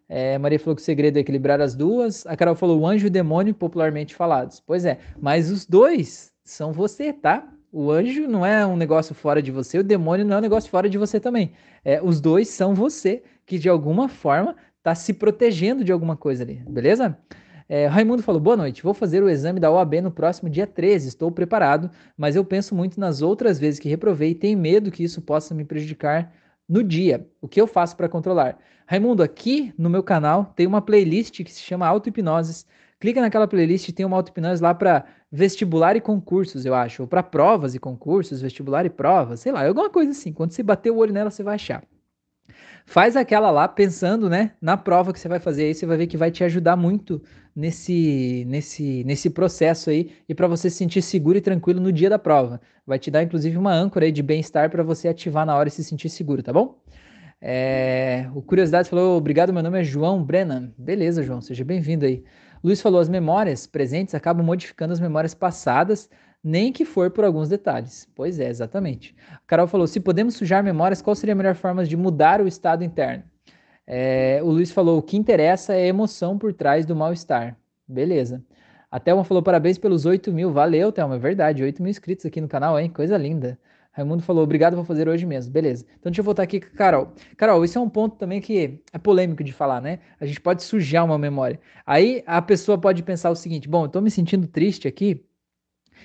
É, Maria falou que o segredo é equilibrar as duas. A Carol falou o anjo e o demônio popularmente falados. Pois é, mas os dois são você, tá? O anjo não é um negócio fora de você, o demônio não é um negócio fora de você também. É, os dois são você que de alguma forma está se protegendo de alguma coisa ali, beleza? É, Raimundo falou: boa noite, vou fazer o exame da OAB no próximo dia 13, estou preparado, mas eu penso muito nas outras vezes que reprovei e tenho medo que isso possa me prejudicar no dia. O que eu faço para controlar? Raimundo, aqui no meu canal tem uma playlist que se chama Auto-Hipnoses. Clica naquela playlist, tem uma auto-hipnose lá para vestibular e concursos, eu acho, ou para provas e concursos, vestibular e provas, sei lá, alguma coisa assim. Quando você bater o olho nela, você vai achar. Faz aquela lá pensando, né, na prova que você vai fazer aí, você vai ver que vai te ajudar muito nesse nesse nesse processo aí e para você se sentir seguro e tranquilo no dia da prova. Vai te dar inclusive uma âncora aí de bem-estar para você ativar na hora e se sentir seguro, tá bom? É, o Curiosidade falou: Obrigado, meu nome é João Brennan. Beleza, João, seja bem-vindo aí. Luiz falou: As memórias presentes acabam modificando as memórias passadas nem que for por alguns detalhes. Pois é, exatamente. A Carol falou: se podemos sujar memórias, qual seria a melhor forma de mudar o estado interno? É, o Luiz falou: o que interessa é a emoção por trás do mal-estar. Beleza. A Thelma falou: parabéns pelos 8 mil. Valeu, Thelma, é verdade. 8 mil inscritos aqui no canal, hein? Coisa linda. Raimundo falou: obrigado, vou fazer hoje mesmo. Beleza. Então deixa eu voltar aqui com a Carol. Carol, isso é um ponto também que é polêmico de falar, né? A gente pode sujar uma memória. Aí a pessoa pode pensar o seguinte: bom, eu tô me sentindo triste aqui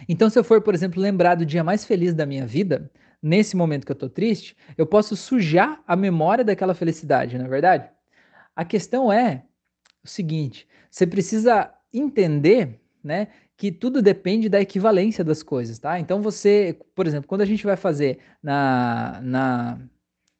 então, se eu for, por exemplo, lembrar do dia mais feliz da minha vida, nesse momento que eu estou triste, eu posso sujar a memória daquela felicidade, não é verdade? A questão é o seguinte: você precisa entender, né, que tudo depende da equivalência das coisas, tá? Então você, por exemplo, quando a gente vai fazer na, na,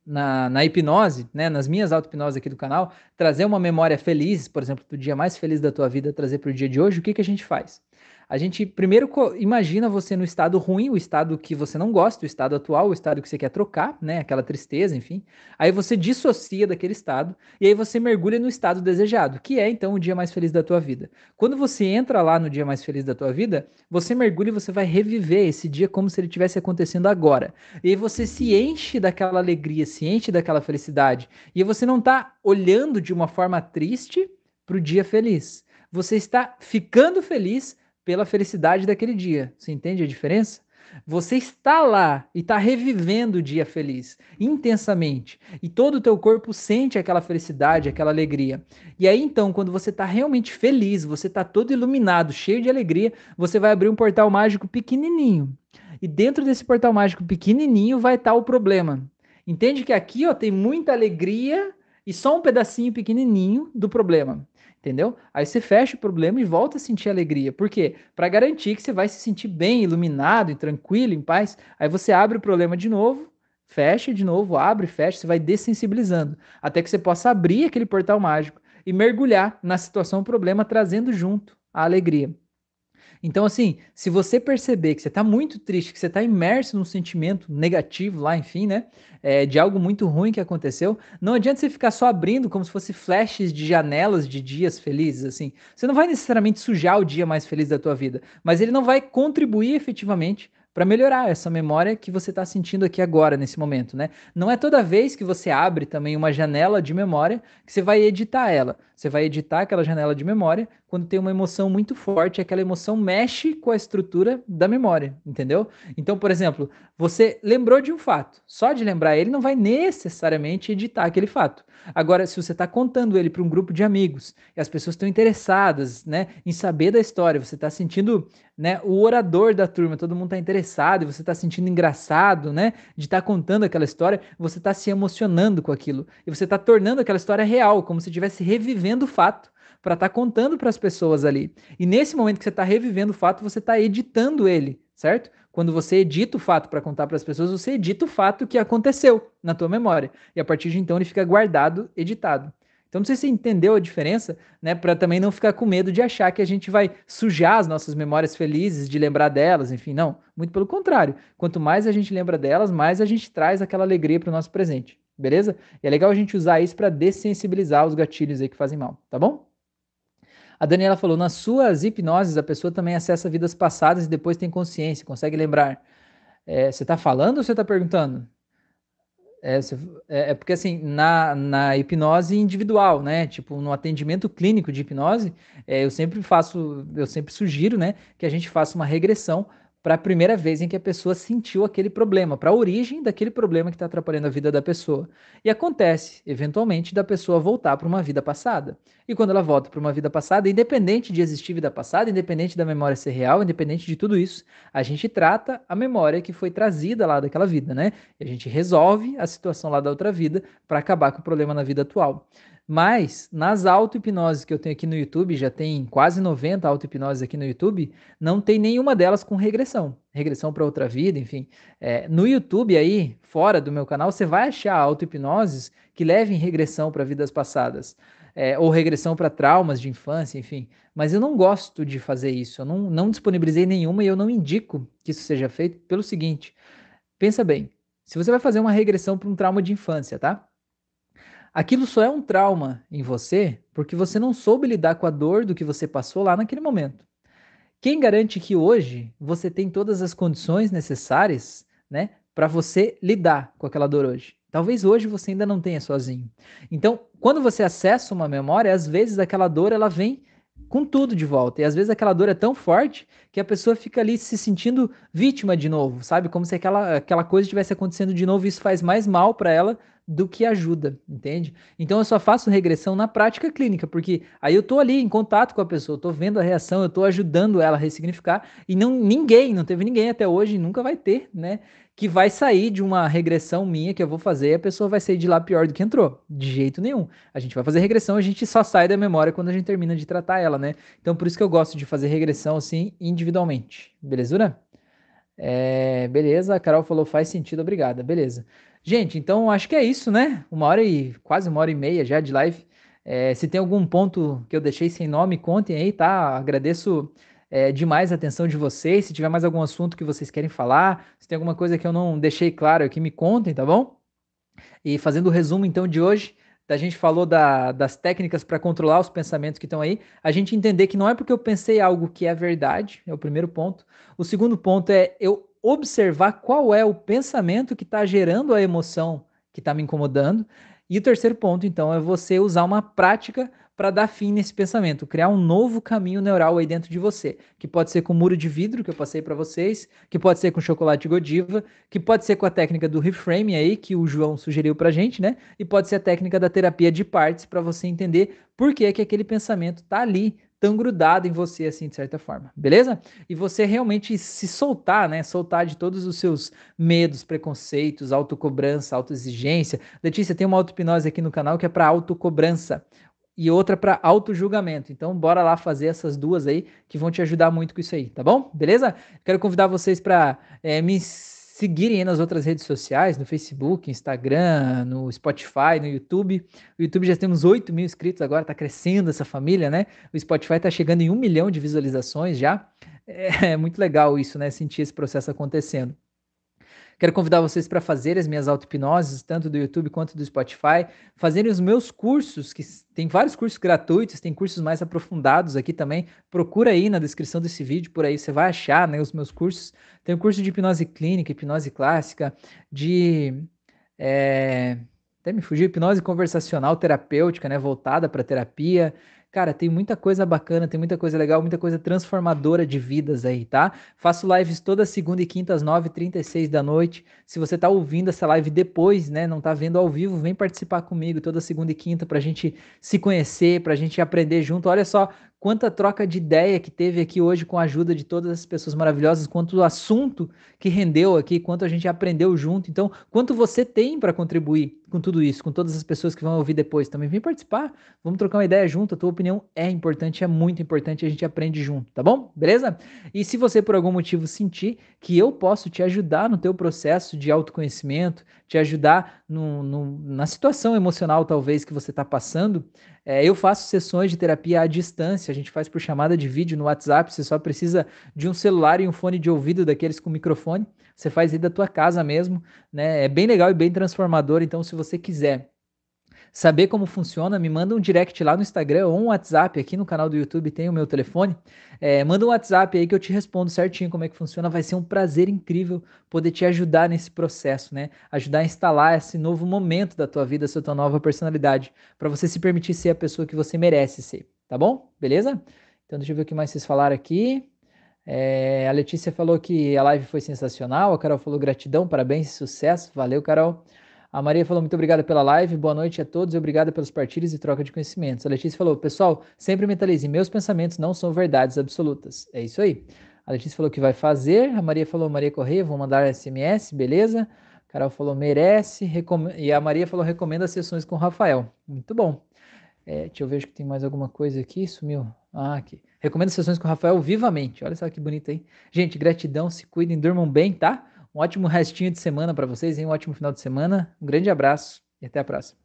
na, na hipnose, né, nas minhas auto-hipnoses aqui do canal, trazer uma memória feliz, por exemplo, do dia mais feliz da tua vida, trazer para o dia de hoje, o que, que a gente faz? A gente primeiro imagina você no estado ruim, o estado que você não gosta, o estado atual, o estado que você quer trocar, né? Aquela tristeza, enfim. Aí você dissocia daquele estado e aí você mergulha no estado desejado, que é então o dia mais feliz da tua vida. Quando você entra lá no dia mais feliz da tua vida, você mergulha e você vai reviver esse dia como se ele tivesse acontecendo agora. E aí você se enche daquela alegria, se enche daquela felicidade. E você não está olhando de uma forma triste para o dia feliz. Você está ficando feliz pela felicidade daquele dia. Você entende a diferença? Você está lá e está revivendo o dia feliz intensamente e todo o teu corpo sente aquela felicidade, aquela alegria. E aí então, quando você está realmente feliz, você está todo iluminado, cheio de alegria, você vai abrir um portal mágico pequenininho. E dentro desse portal mágico pequenininho vai estar tá o problema. Entende que aqui ó, tem muita alegria e só um pedacinho pequenininho do problema entendeu? Aí você fecha o problema e volta a sentir alegria. Por quê? Para garantir que você vai se sentir bem, iluminado e tranquilo, em paz. Aí você abre o problema de novo, fecha de novo, abre, fecha, você vai dessensibilizando, até que você possa abrir aquele portal mágico e mergulhar na situação, problema, trazendo junto a alegria. Então, assim, se você perceber que você está muito triste, que você está imerso num sentimento negativo lá, enfim, né? É, de algo muito ruim que aconteceu, não adianta você ficar só abrindo como se fosse flashes de janelas de dias felizes, assim. Você não vai necessariamente sujar o dia mais feliz da tua vida, mas ele não vai contribuir efetivamente para melhorar essa memória que você está sentindo aqui agora, nesse momento, né? Não é toda vez que você abre também uma janela de memória que você vai editar ela. Você vai editar aquela janela de memória quando tem uma emoção muito forte, aquela emoção mexe com a estrutura da memória, entendeu? Então, por exemplo, você lembrou de um fato, só de lembrar ele não vai necessariamente editar aquele fato. Agora, se você está contando ele para um grupo de amigos e as pessoas estão interessadas né, em saber da história, você está sentindo né, o orador da turma, todo mundo está interessado e você está sentindo engraçado né, de estar tá contando aquela história, você está se emocionando com aquilo e você está tornando aquela história real, como se estivesse revivendo o fato para estar tá contando para as pessoas ali. E nesse momento que você está revivendo o fato, você está editando ele, certo? Quando você edita o fato para contar para as pessoas, você edita o fato que aconteceu na tua memória. E a partir de então ele fica guardado, editado. Então não sei se você entendeu a diferença, né? Para também não ficar com medo de achar que a gente vai sujar as nossas memórias felizes, de lembrar delas, enfim, não. Muito pelo contrário. Quanto mais a gente lembra delas, mais a gente traz aquela alegria para o nosso presente. Beleza? E é legal a gente usar isso para dessensibilizar os gatilhos aí que fazem mal, tá bom? A Daniela falou: nas suas hipnoses, a pessoa também acessa vidas passadas e depois tem consciência, consegue lembrar. É, você está falando ou você está perguntando? É, é, é, porque assim, na, na hipnose individual, né? Tipo, no atendimento clínico de hipnose, é, eu sempre faço, eu sempre sugiro, né, que a gente faça uma regressão para a primeira vez em que a pessoa sentiu aquele problema, para a origem daquele problema que está atrapalhando a vida da pessoa. E acontece, eventualmente, da pessoa voltar para uma vida passada. E quando ela volta para uma vida passada, independente de existir vida passada, independente da memória ser real, independente de tudo isso, a gente trata a memória que foi trazida lá daquela vida, né? E a gente resolve a situação lá da outra vida para acabar com o problema na vida atual. Mas nas auto-hipnoses que eu tenho aqui no YouTube, já tem quase 90 auto-hipnoses aqui no YouTube, não tem nenhuma delas com regressão. Regressão para outra vida, enfim. É, no YouTube aí, fora do meu canal, você vai achar auto-hipnoses que levem regressão para vidas passadas. É, ou regressão para traumas de infância, enfim. Mas eu não gosto de fazer isso. Eu não, não disponibilizei nenhuma e eu não indico que isso seja feito pelo seguinte: pensa bem, se você vai fazer uma regressão para um trauma de infância, tá? Aquilo só é um trauma em você porque você não soube lidar com a dor do que você passou lá naquele momento. Quem garante que hoje você tem todas as condições necessárias, né, para você lidar com aquela dor hoje? Talvez hoje você ainda não tenha sozinho. Então, quando você acessa uma memória, às vezes aquela dor ela vem com tudo de volta. E às vezes aquela dor é tão forte que a pessoa fica ali se sentindo vítima de novo, sabe? Como se aquela, aquela coisa estivesse acontecendo de novo e isso faz mais mal para ela do que ajuda, entende? Então eu só faço regressão na prática clínica, porque aí eu tô ali em contato com a pessoa, eu tô vendo a reação, eu tô ajudando ela a ressignificar e não ninguém, não teve ninguém até hoje, nunca vai ter, né, que vai sair de uma regressão minha que eu vou fazer e a pessoa vai sair de lá pior do que entrou, de jeito nenhum. A gente vai fazer regressão, a gente só sai da memória quando a gente termina de tratar ela, né? Então por isso que eu gosto de fazer regressão assim individualmente. Belezura? É, beleza, a Carol falou faz sentido, obrigada. Beleza. Gente, então acho que é isso, né? Uma hora e quase uma hora e meia já de live. É, se tem algum ponto que eu deixei sem nome, contem aí, tá? Agradeço é, demais a atenção de vocês. Se tiver mais algum assunto que vocês querem falar, se tem alguma coisa que eu não deixei claro aqui, me contem, tá bom? E fazendo o resumo então de hoje, a gente falou da, das técnicas para controlar os pensamentos que estão aí, a gente entender que não é porque eu pensei algo que é verdade, é o primeiro ponto. O segundo ponto é eu observar qual é o pensamento que está gerando a emoção que está me incomodando. E o terceiro ponto, então, é você usar uma prática para dar fim nesse pensamento, criar um novo caminho neural aí dentro de você, que pode ser com muro de vidro que eu passei para vocês, que pode ser com chocolate Godiva, que pode ser com a técnica do reframe aí que o João sugeriu para gente, né? E pode ser a técnica da terapia de partes para você entender por que que aquele pensamento está ali tão grudado em você assim de certa forma, beleza? E você realmente se soltar, né? Soltar de todos os seus medos, preconceitos, autocobrança, autoexigência. Letícia tem uma auto-hipnose aqui no canal que é para autocobrança e outra para auto-julgamento. Então, bora lá fazer essas duas aí que vão te ajudar muito com isso aí, tá bom? Beleza? Quero convidar vocês para é, me seguirem nas outras redes sociais, no Facebook, Instagram, no Spotify, no YouTube. O YouTube já temos 8 mil inscritos agora, está crescendo essa família, né? O Spotify está chegando em um milhão de visualizações já. É, <laughs> é muito legal isso, né? Sentir esse processo acontecendo. Quero convidar vocês para fazer as minhas auto-hipnoses, tanto do YouTube quanto do Spotify, fazerem os meus cursos, que tem vários cursos gratuitos, tem cursos mais aprofundados aqui também. Procura aí na descrição desse vídeo, por aí você vai achar né, os meus cursos. Tem o curso de hipnose clínica, hipnose clássica, de. É, até me fugiu, hipnose conversacional terapêutica, né, voltada para terapia. Cara, tem muita coisa bacana, tem muita coisa legal, muita coisa transformadora de vidas aí, tá? Faço lives toda segunda e quinta às 9h36 da noite. Se você tá ouvindo essa live depois, né, não tá vendo ao vivo, vem participar comigo toda segunda e quinta pra gente se conhecer, pra gente aprender junto. Olha só quanta troca de ideia que teve aqui hoje com a ajuda de todas as pessoas maravilhosas, quanto assunto que rendeu aqui, quanto a gente aprendeu junto. Então, quanto você tem para contribuir com tudo isso, com todas as pessoas que vão ouvir depois também. Vem participar, vamos trocar uma ideia junto. A tua opinião é importante, é muito importante, a gente aprende junto, tá bom? Beleza? E se você por algum motivo sentir que eu posso te ajudar no teu processo de autoconhecimento, te ajudar no, no, na situação emocional talvez que você está passando, é, eu faço sessões de terapia à distância, a gente faz por chamada de vídeo no WhatsApp, você só precisa de um celular e um fone de ouvido daqueles com microfone, você faz aí da tua casa mesmo, né? É bem legal e bem transformador, então se você quiser saber como funciona, me manda um direct lá no Instagram ou um WhatsApp aqui no canal do YouTube, tem o meu telefone. É, manda um WhatsApp aí que eu te respondo certinho como é que funciona. Vai ser um prazer incrível poder te ajudar nesse processo, né? Ajudar a instalar esse novo momento da tua vida, essa tua nova personalidade, para você se permitir ser a pessoa que você merece ser, tá bom? Beleza? Então deixa eu ver o que mais vocês falaram aqui. É, a Letícia falou que a live foi sensacional. A Carol falou gratidão, parabéns, sucesso. Valeu, Carol. A Maria falou muito obrigada pela live, boa noite a todos e obrigada pelos partilhos e troca de conhecimentos. A Letícia falou, pessoal, sempre mentalize, meus pensamentos não são verdades absolutas. É isso aí. A Letícia falou que vai fazer, a Maria falou, Maria Correia, vou mandar SMS, beleza? A Carol falou, merece, recom... e a Maria falou, recomenda sessões com o Rafael. Muito bom. É, deixa eu ver, acho que tem mais alguma coisa aqui, sumiu. Ah, aqui. Recomendo as sessões com o Rafael vivamente. Olha só que bonito aí. Gente, gratidão, se cuidem, durmam bem, tá? Um ótimo restinho de semana para vocês, hein? um ótimo final de semana. Um grande abraço e até a próxima.